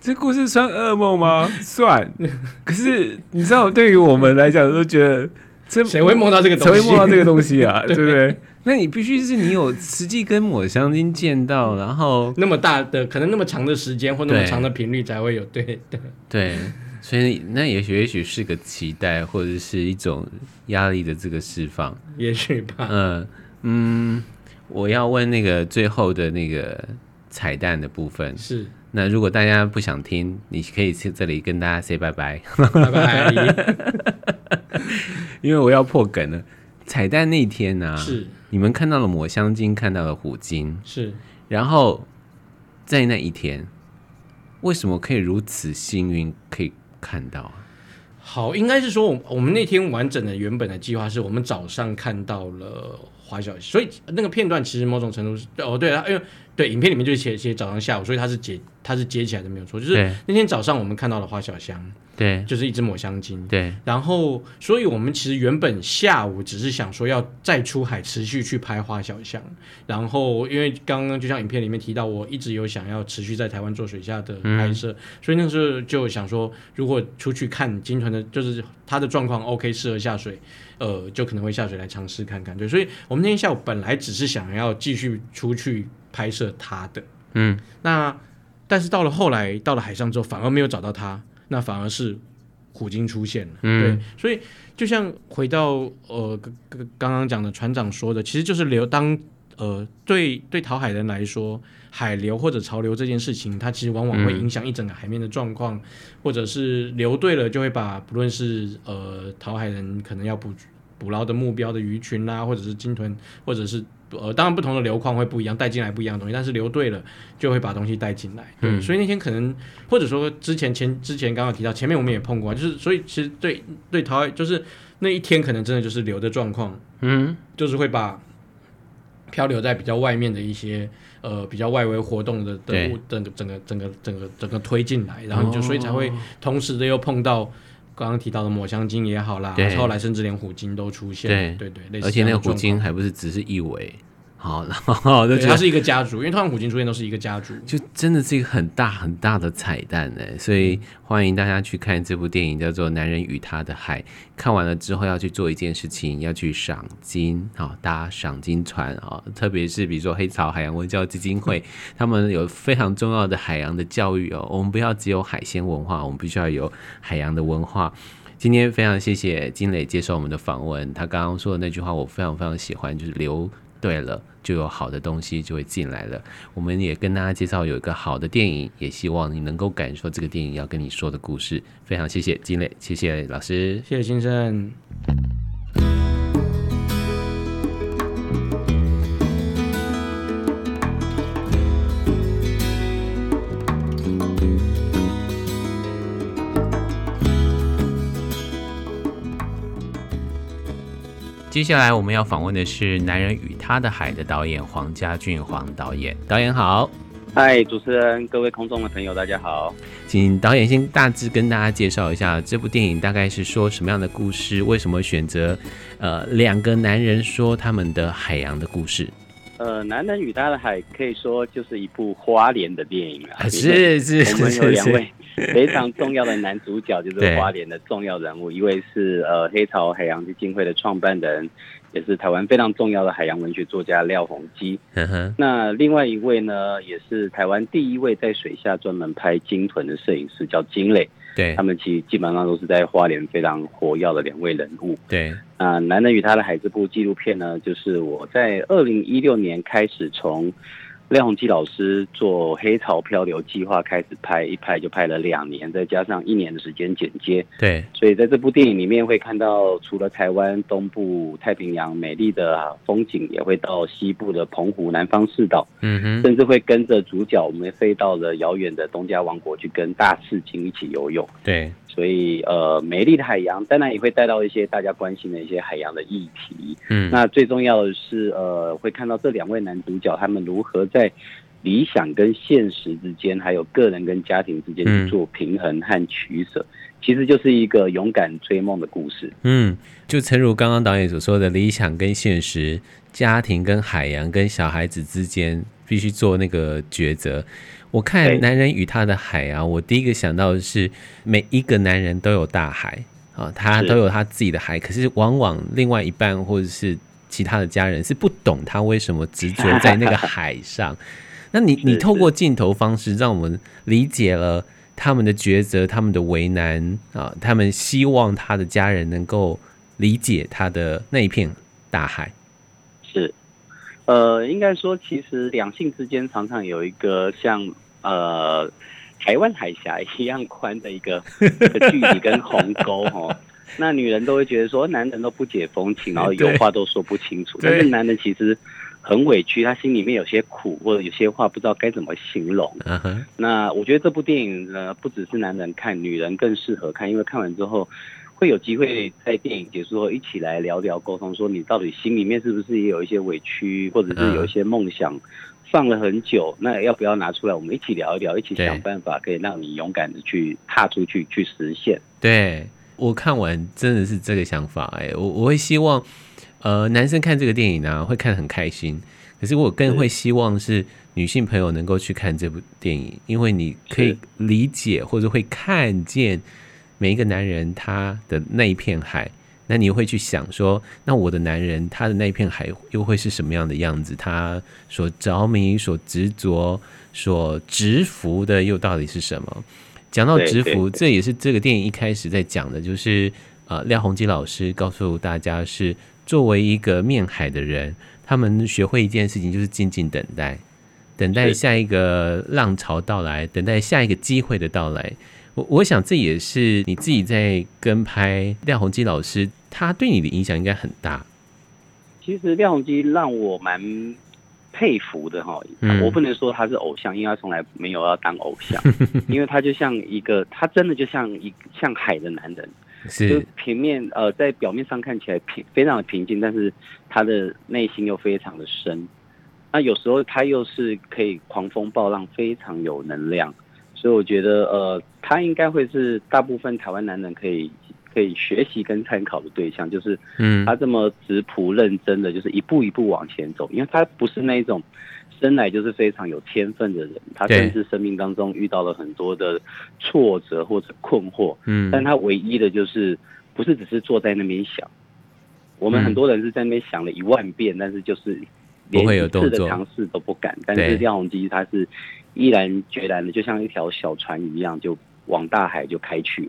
这故事算噩梦吗？算。可是你知道，对于我们来讲，都觉得这谁会梦到这个东西？谁会梦到这个东西啊？对不对？那你必须是你有实际跟抹香鲸见到，然后那么大的，可能那么长的时间或那么长的频率才会有。对对对，所以那也许也许是个期待，或者是一种压力的这个释放，也许吧。嗯嗯，我要问那个最后的那个彩蛋的部分是。那如果大家不想听，你可以在这里跟大家 say 拜拜，拜拜。(laughs) 因为我要破梗了。彩蛋那天呢、啊，是你们看到了抹香鲸，看到了虎鲸，是。然后在那一天，为什么可以如此幸运可以看到？好，应该是说，我们那天完整的原本的计划是我们早上看到了花小，所以那个片段其实某种程度是哦，对啊，因为。对，影片里面就是写写早上下午，所以它是接它是接起来的没有错。就是那天早上我们看到了花小香，对，就是一只抹香鲸，对。然后，所以我们其实原本下午只是想说要再出海持续去拍花小香。然后，因为刚刚就像影片里面提到，我一直有想要持续在台湾做水下的拍摄，嗯、所以那个时候就想说，如果出去看鲸豚的，就是它的状况 OK，适合下水，呃，就可能会下水来尝试看看。对，所以我们那天下午本来只是想要继续出去。拍摄他的，嗯，那但是到了后来，到了海上之后，反而没有找到他，那反而是虎鲸出现了，嗯，对，所以就像回到呃刚刚讲的船长说的，其实就是流当呃对对讨海人来说，海流或者潮流这件事情，它其实往往会影响一整个海面的状况，嗯，或者是流对了，就会把不论是呃讨海人可能要捕捕捞的目标的鱼群啦，或者是鲸豚，或者是。呃，当然不同的流况会不一样，带进来不一样的东西，但是流对了就会把东西带进来。对，嗯、所以那天可能或者说之前前之前刚刚提到前面我们也碰过，就是所以其实对对淘海就是那一天可能真的就是流的状况，嗯，就是会把漂流在比较外面的一些呃比较外围活动的的物整个整个整个整个整个推进来，然后你就所以才会同时的又碰到。刚刚提到的抹香鲸也好啦，后来甚至连虎鲸都出现，对。对对，而且那个虎鲸还不是只是一尾。好，然后就它是一个家族，因为通常古今出现都是一个家族，就真的是一个很大很大的彩蛋呢。所以欢迎大家去看这部电影，叫做《男人与他的海》。看完了之后要去做一件事情，要去赏金，好搭赏金船啊！特别是比如说黑潮海洋文教基金会，(laughs) 他们有非常重要的海洋的教育哦。我们不要只有海鲜文化，我们必须要有海洋的文化。今天非常谢谢金磊接受我们的访问，他刚刚说的那句话我非常非常喜欢，就是留对了。就有好的东西就会进来了。我们也跟大家介绍有一个好的电影，也希望你能够感受这个电影要跟你说的故事。非常谢谢金磊，谢谢老师，谢谢先生。接下来我们要访问的是《男人与他的海》的导演黄家俊黄导演。导演好，嗨，主持人，各位空中的朋友，大家好。请导演先大致跟大家介绍一下这部电影大概是说什么样的故事？为什么选择呃两个男人说他们的海洋的故事？呃，《男人与他的海》可以说就是一部花莲的电影啊。是是是，我们有两位。非常重要的男主角就是花莲的重要人物，一位是呃黑潮海洋基金会的创办人，也是台湾非常重要的海洋文学作家廖鸿基。嗯哼，那另外一位呢，也是台湾第一位在水下专门拍鲸豚的摄影师，叫金磊。对，他们其实基本上都是在花莲非常活跃的两位人物。对，啊，男人与他的海这部纪录片呢，就是我在二零一六年开始从。廖鸿基老师做黑潮漂流计划开始拍，一拍就拍了两年，再加上一年的时间剪接。对，所以在这部电影里面会看到，除了台湾东部太平洋美丽的风景，也会到西部的澎湖南方四岛，嗯哼，甚至会跟着主角，我们飞到了遥远的东加王国去跟大赤鲸一起游泳。对。所以，呃，美丽的海洋当然也会带到一些大家关心的一些海洋的议题。嗯，那最重要的是，呃，会看到这两位男主角他们如何在理想跟现实之间，还有个人跟家庭之间去做平衡和取舍。嗯，其实就是一个勇敢追梦的故事。嗯，就诚如刚刚导演所说的，理想跟现实，家庭跟海洋跟小孩子之间，必须做那个抉择。我看《男人与他的海》啊，我第一个想到的是每一个男人都有大海啊，他都有他自己的海，可是往往另外一半或者是其他的家人是不懂他为什么执着在那个海上。(laughs) 那你你透过镜头方式，让我们理解了他们的抉择，他们的为难啊，他们希望他的家人能够理解他的那一片大海。是，呃，应该说，其实两性之间常常有一个像呃台湾海峡一样宽的一个 (laughs) 距离跟鸿沟哦。(laughs) 那女人都会觉得说，男人都不解风情，然后有话都说不清楚，但是男人其实。很委屈，他心里面有些苦，或者有些话不知道该怎么形容。Uh -huh. 那我觉得这部电影呢，不只是男人看，女人更适合看，因为看完之后会有机会在电影结束后一起来聊聊沟通，说你到底心里面是不是也有一些委屈，或者是有一些梦想放了很久，那要不要拿出来，我们一起聊一聊，一起想办法，可以让你勇敢的去踏出去，去实现。对，我看完真的是这个想法，哎，我我会希望。呃，男生看这个电影呢、啊，会看得很开心。可是我更会希望是女性朋友能够去看这部电影，因为你可以理解或者会看见每一个男人他的那一片海。那你会去想说，那我的男人他的那一片海又会是什么样的样子？他所着迷、所执着、所执服的又到底是什么？讲到执服，这也是这个电影一开始在讲的，就是呃，廖鸿基老师告诉大家是。作为一个面海的人，他们学会一件事情，就是静静等待，等待下一个浪潮到来，等待下一个机会的到来。我我想这也是你自己在跟拍廖鸿基老师，他对你的影响应该很大。其实廖鸿基让我蛮佩服的哈，我不能说他是偶像，因为他从来没有要当偶像，(laughs) 因为他就像一个，他真的就像一像海的男人。是就平面呃，在表面上看起来平非常的平静，但是他的内心又非常的深。那有时候他又是可以狂风暴浪，非常有能量。所以我觉得呃，他应该会是大部分台湾男人可以可以学习跟参考的对象，就是嗯，他这么质朴认真的，就是一步一步往前走，因为他不是那种。生来就是非常有天分的人，他甚至生命当中遇到了很多的挫折或者困惑，嗯，但他唯一的就是不是只是坐在那边想，我们很多人是在那边想了一万遍，但是就是连一次的尝试都不敢，但是廖鸿基他是毅然决然的，就像一条小船一样，就往大海就开去。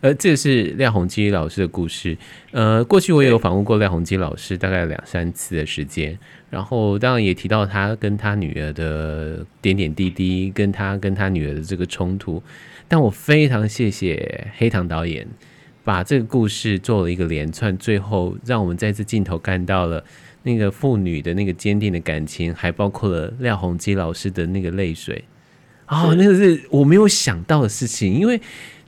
呃，这是廖鸿基老师的故事。呃，过去我也有访问过廖鸿基老师，大概两三次的时间。然后当然也提到他跟他女儿的点点滴滴，跟他跟他女儿的这个冲突。但我非常谢谢黑糖导演把这个故事做了一个连串，最后让我们在这镜头看到了那个父女的那个坚定的感情，还包括了廖鸿基老师的那个泪水。哦，那个是我没有想到的事情，因为。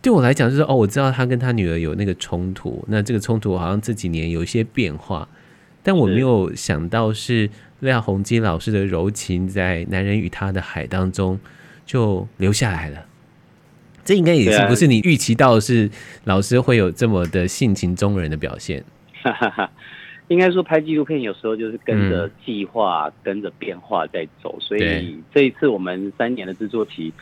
对我来讲，就是哦，我知道他跟他女儿有那个冲突，那这个冲突好像这几年有一些变化，但我没有想到是廖鸿基老师的柔情在《男人与他的海》当中就留下来了。这应该也是不是你预期到是老师会有这么的性情中人的表现？哈哈哈，应该说拍纪录片有时候就是跟着计划、嗯、跟着变化在走，所以这一次我们三年的制作期。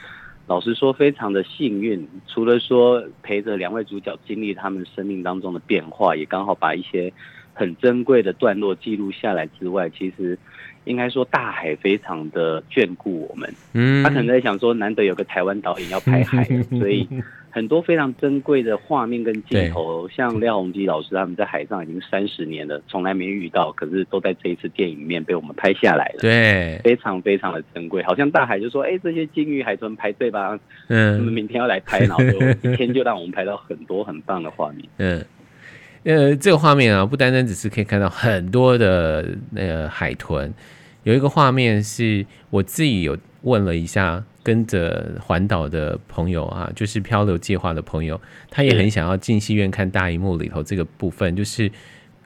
老实说，非常的幸运。除了说陪着两位主角经历他们生命当中的变化，也刚好把一些很珍贵的段落记录下来之外，其实应该说大海非常的眷顾我们。嗯，他可能在想说，难得有个台湾导演要拍海，所以。很多非常珍贵的画面跟镜头，像廖鸿基老师他们在海上已经三十年了，从来没遇到，可是都在这一次电影里面被我们拍下来了。对，非常非常的珍贵，好像大海就说：“哎、欸，这些鲸鱼海豚排队吧，嗯，我们明天要来拍，然后就一天就让我们拍到很多很棒的画面。”嗯，呃，这个画面啊，不单单只是可以看到很多的那个海豚，有一个画面是我自己有问了一下。跟着环岛的朋友啊，就是漂流计划的朋友，他也很想要进戏院看大荧幕里头这个部分，就是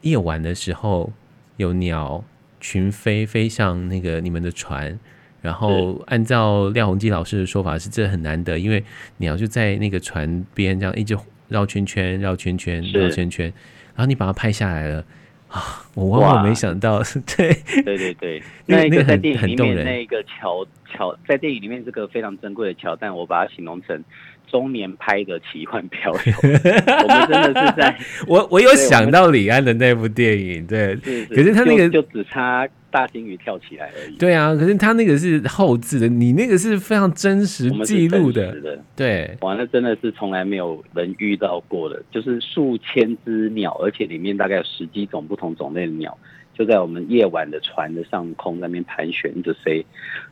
夜晚的时候有鸟群飞飞向那个你们的船，然后按照廖鸿基老师的说法是这很难得，因为鸟就在那个船边这样一直绕圈圈绕圈圈绕圈圈，然后你把它拍下来了，啊，我万万没想到，(laughs) 对。对对对，那一个在电影里面那个桥桥，在电影里面这个非常珍贵的桥段，我把它形容成中年拍的奇幻漂流。(laughs) 我们真的是在，我我有想到李安的那部电影，对，是是可是他那个，就只差。大鲸鱼跳起来而已。对啊，可是他那个是后置的，你那个是非常真实记录的。的对，哇，那真的是从来没有人遇到过的，就是数千只鸟，而且里面大概有十几种不同种类的鸟，就在我们夜晚的船的上空那边盘旋着飞，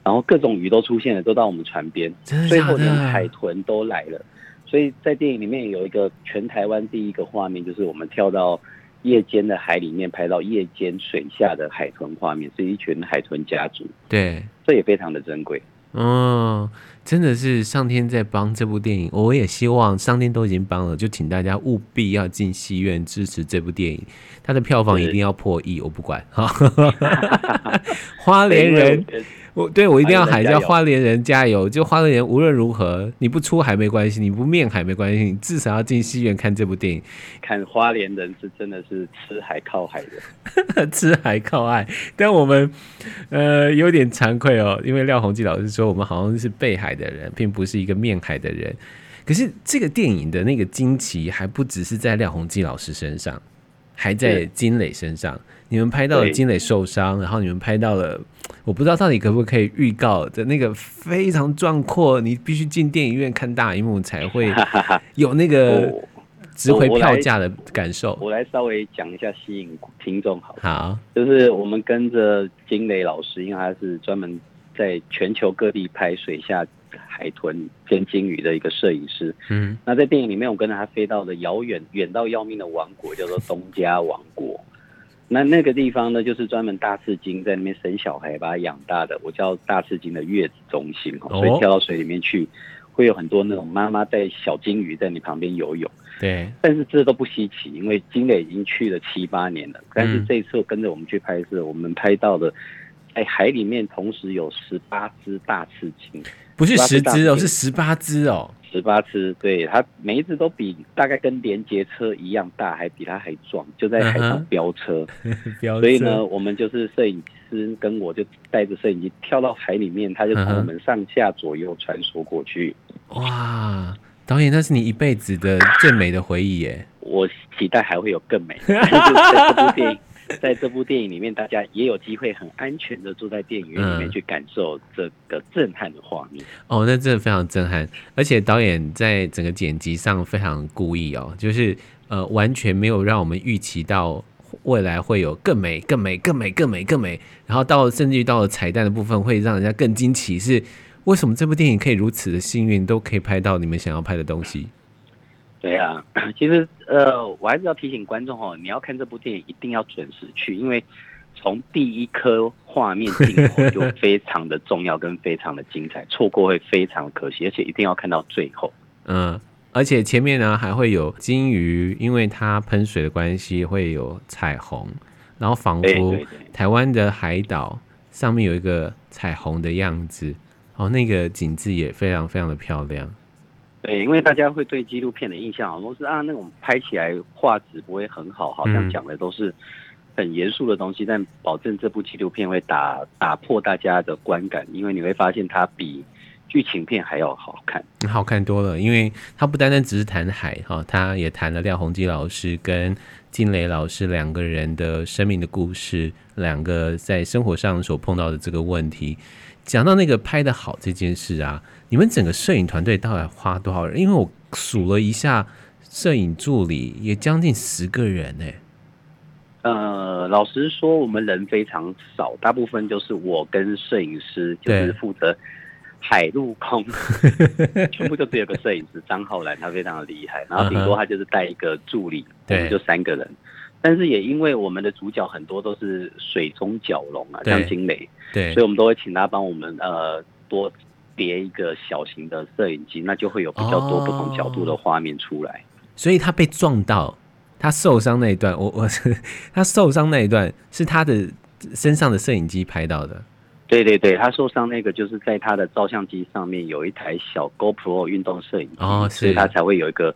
然后各种鱼都出现了，都到我们船边，最后连海豚都来了。所以在电影里面有一个全台湾第一个画面，就是我们跳到。夜间的海里面拍到夜间水下的海豚画面，是一群海豚家族。对，这也非常的珍贵。嗯，真的是上天在帮这部电影，我也希望上天都已经帮了，就请大家务必要进戏院支持这部电影，它的票房一定要破亿，我不管。(laughs) 花莲人。我对我一定要喊叫花莲人加油！就花莲人无论如何，你不出海没关系，你不面海没关系，你至少要进戏院看这部电影。看花莲人是真的是吃海靠海的，(laughs) 吃海靠岸。但我们呃有点惭愧哦，因为廖鸿基老师说我们好像是背海的人，并不是一个面海的人。可是这个电影的那个惊奇还不只是在廖鸿基老师身上，还在金磊身上。你们拍到了金磊受伤，然后你们拍到了。我不知道到底可不可以预告的那个非常壮阔，你必须进电影院看大荧幕才会 (laughs) 有那个值回票价的感受。我来稍微讲一下，吸引听众好。好，就是我们跟着金磊老师，因为他是专门在全球各地拍水下海豚跟鲸鱼的一个摄影师。嗯，那在电影里面，我跟着他飞到了遥远远到要命的王国，叫做东加王国。那那个地方呢，就是专门大赤鲸在那边生小孩，把它养大的。我叫大赤鲸的月子中心，所以跳到水里面去，会有很多那种妈妈带小金鱼在你旁边游泳。对，但是这都不稀奇，因为金磊已经去了七八年了。但是这一次跟着我们去拍摄，我们拍到的，哎海里面同时有十八只大赤鲸，不是十只哦，是十八只哦。十八次，对，它每一只都比大概跟连接车一样大，还比它还壮，就在海上 (laughs) 飙车。Uh-huh. 所以呢，我们就是摄影师跟我就带着摄影机跳到海里面，它就从我们上下左右穿梭过去。哇，导演，那是你一辈子的最美的回忆耶！我期待还会有更美的。(laughs) 这部电影。在这部电影里面，大家也有机会很安全的坐在电影院里面去感受这个震撼的画面。哦，那真的非常震撼，而且导演在整个剪辑上非常故意哦，就是呃完全没有让我们预期到未来会有更美、更美、更美、更美、更美，然后到甚至于到了彩蛋的部分会让人家更惊奇，是为什么这部电影可以如此的幸运，都可以拍到你们想要拍的东西。对啊，其实呃，我还是要提醒观众哦，你要看这部电影一定要准时去，因为从第一颗画面镜头 (laughs) 就非常的重要，跟非常的精彩，错过会非常可惜，而且一定要看到最后。嗯，而且前面呢还会有金鱼，因为它喷水的关系会有彩虹，然后仿佛台湾的海岛上面有一个彩虹的样子，哦，那个景致也非常非常的漂亮。对，因为大家会对纪录片的印象好像是啊，那种拍起来画质不会很好，好像讲的都是很严肃的东西。嗯、但保证这部纪录片会打打破大家的观感，因为你会发现它比剧情片还要好看，好看多了。因为它不单单只是谈海哈，它也谈了廖鸿基老师跟金雷老师两个人的生命的故事，两个在生活上所碰到的这个问题。讲到那个拍的好这件事啊。你们整个摄影团队到底花多少人？因为我数了一下，摄影助理也将近十个人呢。呃，老实说，我们人非常少，大部分就是我跟摄影师，就是负责海陆空，(laughs) 全部就只有个摄影师张浩然，他非常的厉害。然后顶多他就是带一个助理，我们就三个人。但是也因为我们的主角很多都是水中蛟龙啊，像金磊，对，所以我们都会请他帮我们呃多。叠一个小型的摄影机，那就会有比较多不同角度的画面出来。哦，所以他被撞到，他受伤那一段，我 (laughs) 我他受伤那一段是他的身上的摄影机拍到的。对对对，他受伤那个就是在他的照相机上面有一台小 GoPro 运动摄影机，哦，所以他才会有一个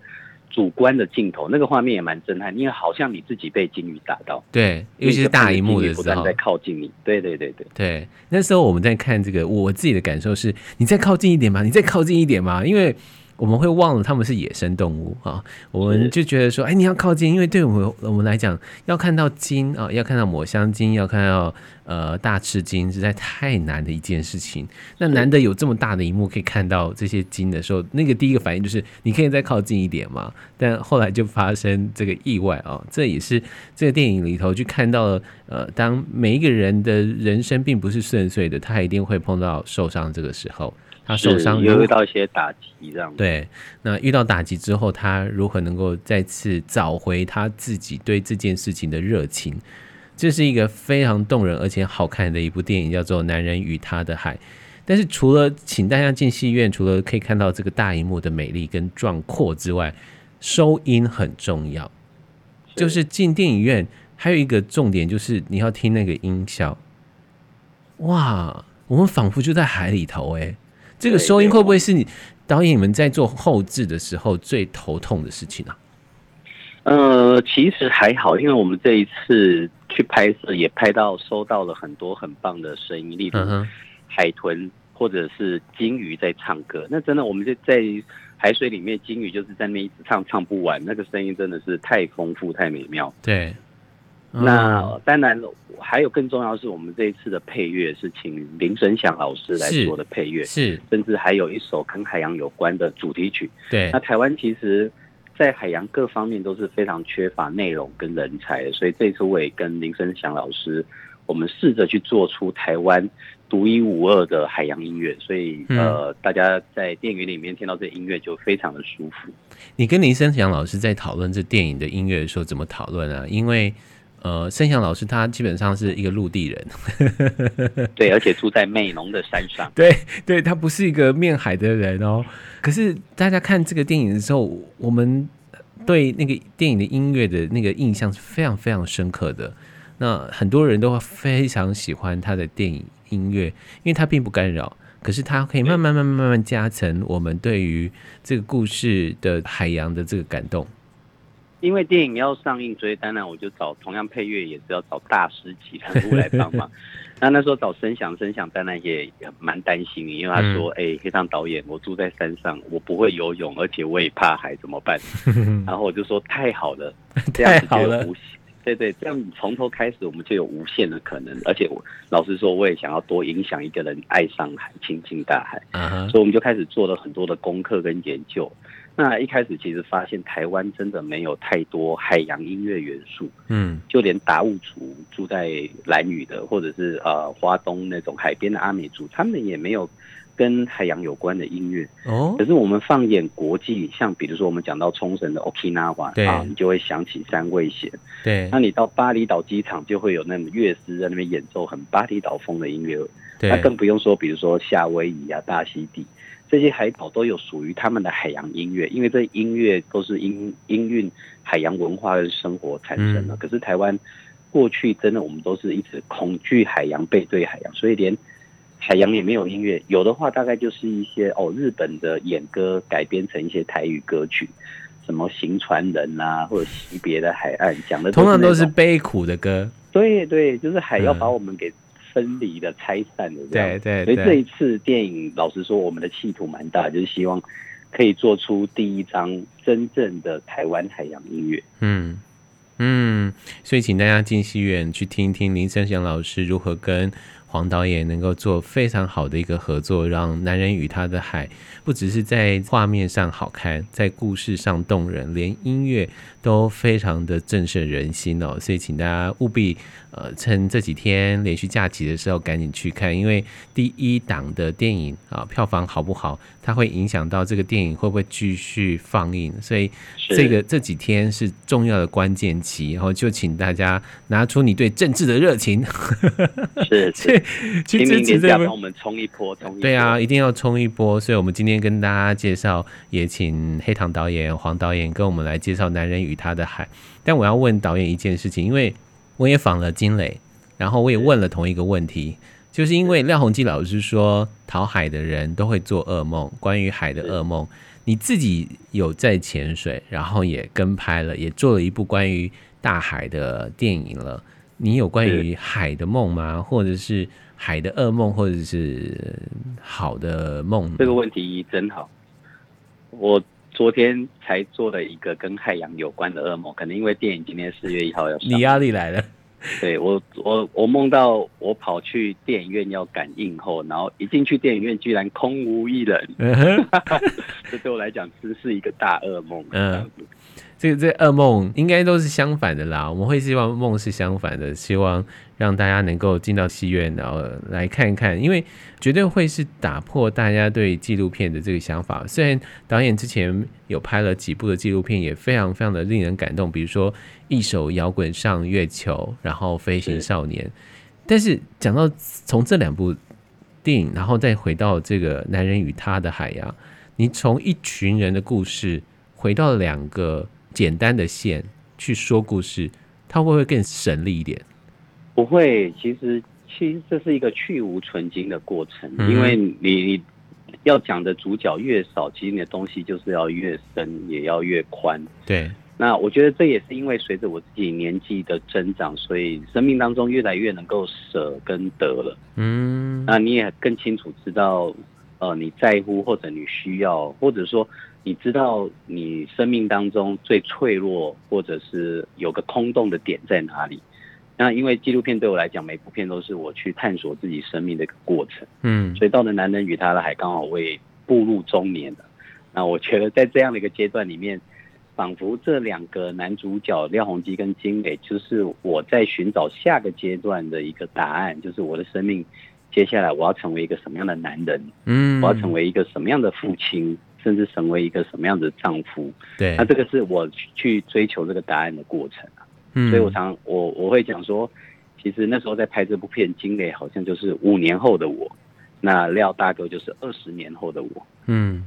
主观的镜头，那个画面也蛮震撼，因为好像你自己被鲸鱼打到。对，尤其是大荧幕的时候，不断在靠近你。对对对对对，那时候我们在看这个，我自己的感受是，你再靠近一点嘛，你再靠近一点嘛，因为。我们会忘了他们是野生动物啊，我们就觉得说，哎，你要靠近，因为对我们我们来讲，要看到鲸啊，要看到抹香鲸，要看到呃大翅鲸，实在太难的一件事情。那难得有这么大的一幕可以看到这些鲸的时候，那个第一个反应就是，你可以再靠近一点嘛。但后来就发生这个意外啊，这也是这个电影里头去看到了，呃，当每一个人的人生并不是顺遂的，他一定会碰到受伤这个时候。他受伤，又遇到一些打击，这样对。那遇到打击之后，他如何能够再次找回他自己对这件事情的热情？这是一个非常动人而且好看的一部电影，叫做《男人与他的海》。但是除了请大家进戏院，除了可以看到这个大荧幕的美丽跟壮阔之外，收音很重要。就是进电影院还有一个重点，就是你要听那个音效。哇，我们仿佛就在海里头哎、欸。这个收音会不会是你导演们在做后置的时候最头痛的事情呢？啊？呃，其实还好，因为我们这一次去拍摄也拍到收到了很多很棒的声音，例如海豚或者是鲸鱼在唱歌。那真的，我们就在海水里面，鲸鱼就是在那一直唱，唱不完，那个声音真的是太丰富、太美妙。对。那当然，还有更重要的是，我们这一次的配乐是请林声祥老师来做的配乐，是，甚至还有一首跟海洋有关的主题曲。对，那台湾其实，在海洋各方面都是非常缺乏内容跟人才的，所以这次我也跟林声祥老师，我们试着去做出台湾独一无二的海洋音乐。所以，呃，大家在电影里面听到这音乐就非常的舒服。你跟林声祥老师在讨论这电影的音乐的时候，怎么讨论啊？因为呃，盛祥老师他基本上是一个陆地人，(laughs) 对，而且住在美浓的山上，对，对他不是一个面海的人哦。可是大家看这个电影的时候，我们对那个电影的音乐的那个印象是非常非常深刻的。那很多人都会非常喜欢他的电影音乐，因为他并不干扰，可是他可以慢慢慢慢慢慢加成我们对于这个故事的海洋的这个感动。因为电影要上映，所以当然我就找同样配乐也是要找大师级 (laughs) 人物来帮忙。那那时候找声响，声响当然也蛮担心，因为他说：“哎、嗯，黑上导演，我住在山上，我不会游泳，而且我也怕海，怎么办？” (laughs) 然后我就说：“太好了，(laughs) 这样子就有无限，对对，这样从头开始，我们就有无限的可能。而且我老实说，我也想要多影响一个人爱上海，亲近大海。Uh-huh. 所以我们就开始做了很多的功课跟研究。”那一开始其实发现台湾真的没有太多海洋音乐元素，嗯，就连达悟族住在兰屿的，或者是呃花东那种海边的阿美族，他们也没有跟海洋有关的音乐。哦，可是我们放眼国际，像比如说我们讲到冲绳的 Okinawa 啊，你就会想起三味弦。对，那你到巴厘岛机场就会有那种乐师在那边演奏很巴厘岛风的音乐。对，那更不用说，比如说夏威夷啊、大溪地。这些海岛都有属于他们的海洋音乐，因为这音乐都是音音韵海洋文化的生活产生的。嗯、可是台湾过去真的我们都是一直恐惧海洋，背对海洋，所以连海洋也没有音乐。有的话，大概就是一些哦日本的演歌改编成一些台语歌曲，什么行船人啊，或者惜别的海岸，讲的通常都是悲苦的歌。对对，就是海要把我们给、嗯。分离的、拆散的这样，对对，对。所以这一次电影，老实说，我们的企图蛮大，就是希望可以做出第一张真正的台湾海洋音乐。嗯嗯，所以请大家进戏院去听一听林声祥老师如何跟黄导演能够做非常好的一个合作，让《男人与他的海》不只是在画面上好看，在故事上动人，连音乐都非常的震慑人心哦。所以请大家务必。呃，趁这几天连续假期的时候，赶紧去看，因为第一档的电影啊，票房好不好，它会影响到这个电影会不会继续放映，所以这个这几天是重要的关键期，然后就请大家拿出你对政治的热情，是 (laughs) 是，去支持这帮我们冲一波，冲一波，对啊，一定要冲一波。所以我们今天跟大家介绍，也请黑糖导演黄导演跟我们来介绍《男人与与他的海》。但我要问导演一件事情，因为。我也访了金磊，然后我也问了同一个问题，就是因为廖鸿基老师说，讨海的人都会做噩梦，关于海的噩梦。你自己有在潜水，然后也跟拍了，也做了一部关于大海的电影了。你有关于海的梦吗？或者是海的噩梦，或者是好的梦？这个问题真好。我昨天才做了一个跟海洋有关的噩梦，可能因为电影今天四月一号要上，你压力来了。对我，我我梦到我跑去电影院要赶映后，然后一进去电影院居然空无一人，(laughs) 这对我来讲真是一个大噩梦。嗯。这个这个噩梦应该都是相反的啦，我们会希望梦是相反的，希望让大家能够进到戏院，然后来看一看，因为绝对会是打破大家对纪录片的这个想法。虽然导演之前有拍了几部的纪录片，也非常非常的令人感动，比如说《一首摇滚上月球》，然后《飞行少年》，但是讲到从这两部电影，然后再回到这个男人与他的海洋，你从一群人的故事回到两个。简单的线去说故事，它会不会更省力一点？不会，其实其实这是一个去无存菁的过程，嗯、因为你要讲的主角越少，其实你的东西就是要越深，也要越宽。对，那我觉得这也是因为随着我自己年纪的增长，所以生命当中越来越能够舍跟得了。嗯，那你也更清楚知道，呃，你在乎或者你需要，或者说。你知道你生命当中最脆弱，或者是有个空洞的点在哪里？那因为纪录片对我来讲，每部片都是我去探索自己生命的一个过程。嗯，所以到了《男人与他的海》，刚好我也步入中年了。那我觉得在这样的一个阶段里面，仿佛这两个男主角廖鸿基跟金磊，就是我在寻找下个阶段的一个答案，就是我的生命接下来我要成为一个什么样的男人？嗯，我要成为一个什么样的父亲？甚至成为一个什么样的丈夫？对，那这个是我去追求这个答案的过程啊。嗯，所以我常我我会讲说，其实那时候在拍这部片，经历好像就是五年后的我，那廖大哥就是二十年后的我。嗯，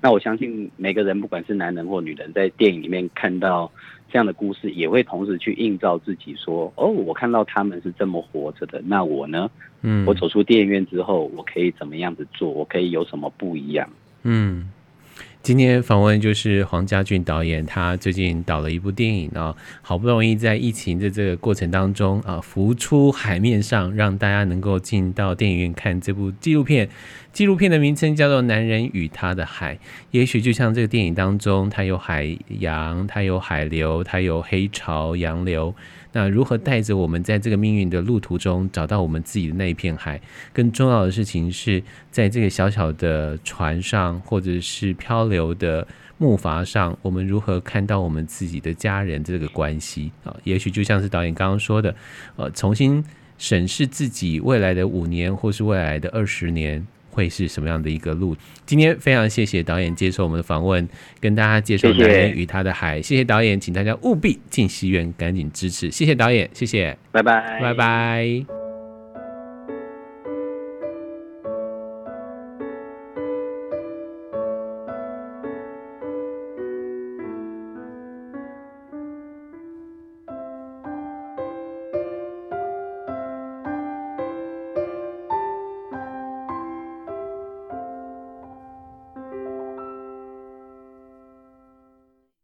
那我相信每个人，不管是男人或女人，在电影里面看到这样的故事，也会同时去映照自己说：哦，我看到他们是这么活着的，那我呢？嗯，我走出电影院之后，我可以怎么样子做？我可以有什么不一样？嗯。今天访问就是黄家骏导演，他最近导了一部电影啊，好不容易在疫情的这个过程当中啊，浮出海面上，让大家能够进到电影院看这部纪录片。纪录片的名称叫做《男人与他的海》，也许就像这个电影当中，它有海洋，它有海流，它有黑潮、洋流。那如何带着我们在这个命运的路途中找到我们自己的那一片海？更重要的事情是在这个小小的船上，或者是漂流的木筏上，我们如何看到我们自己的家人这个关系啊？也许就像是导演刚刚说的，呃，重新审视自己未来的五年，或是未来的二十年。会是什么样的一个路？今天非常谢谢导演接受我们的访问，跟大家介绍《男人与他的海》谢谢。谢谢导演，请大家务必进戏院，赶紧支持。谢谢导演，谢谢，拜拜，拜拜。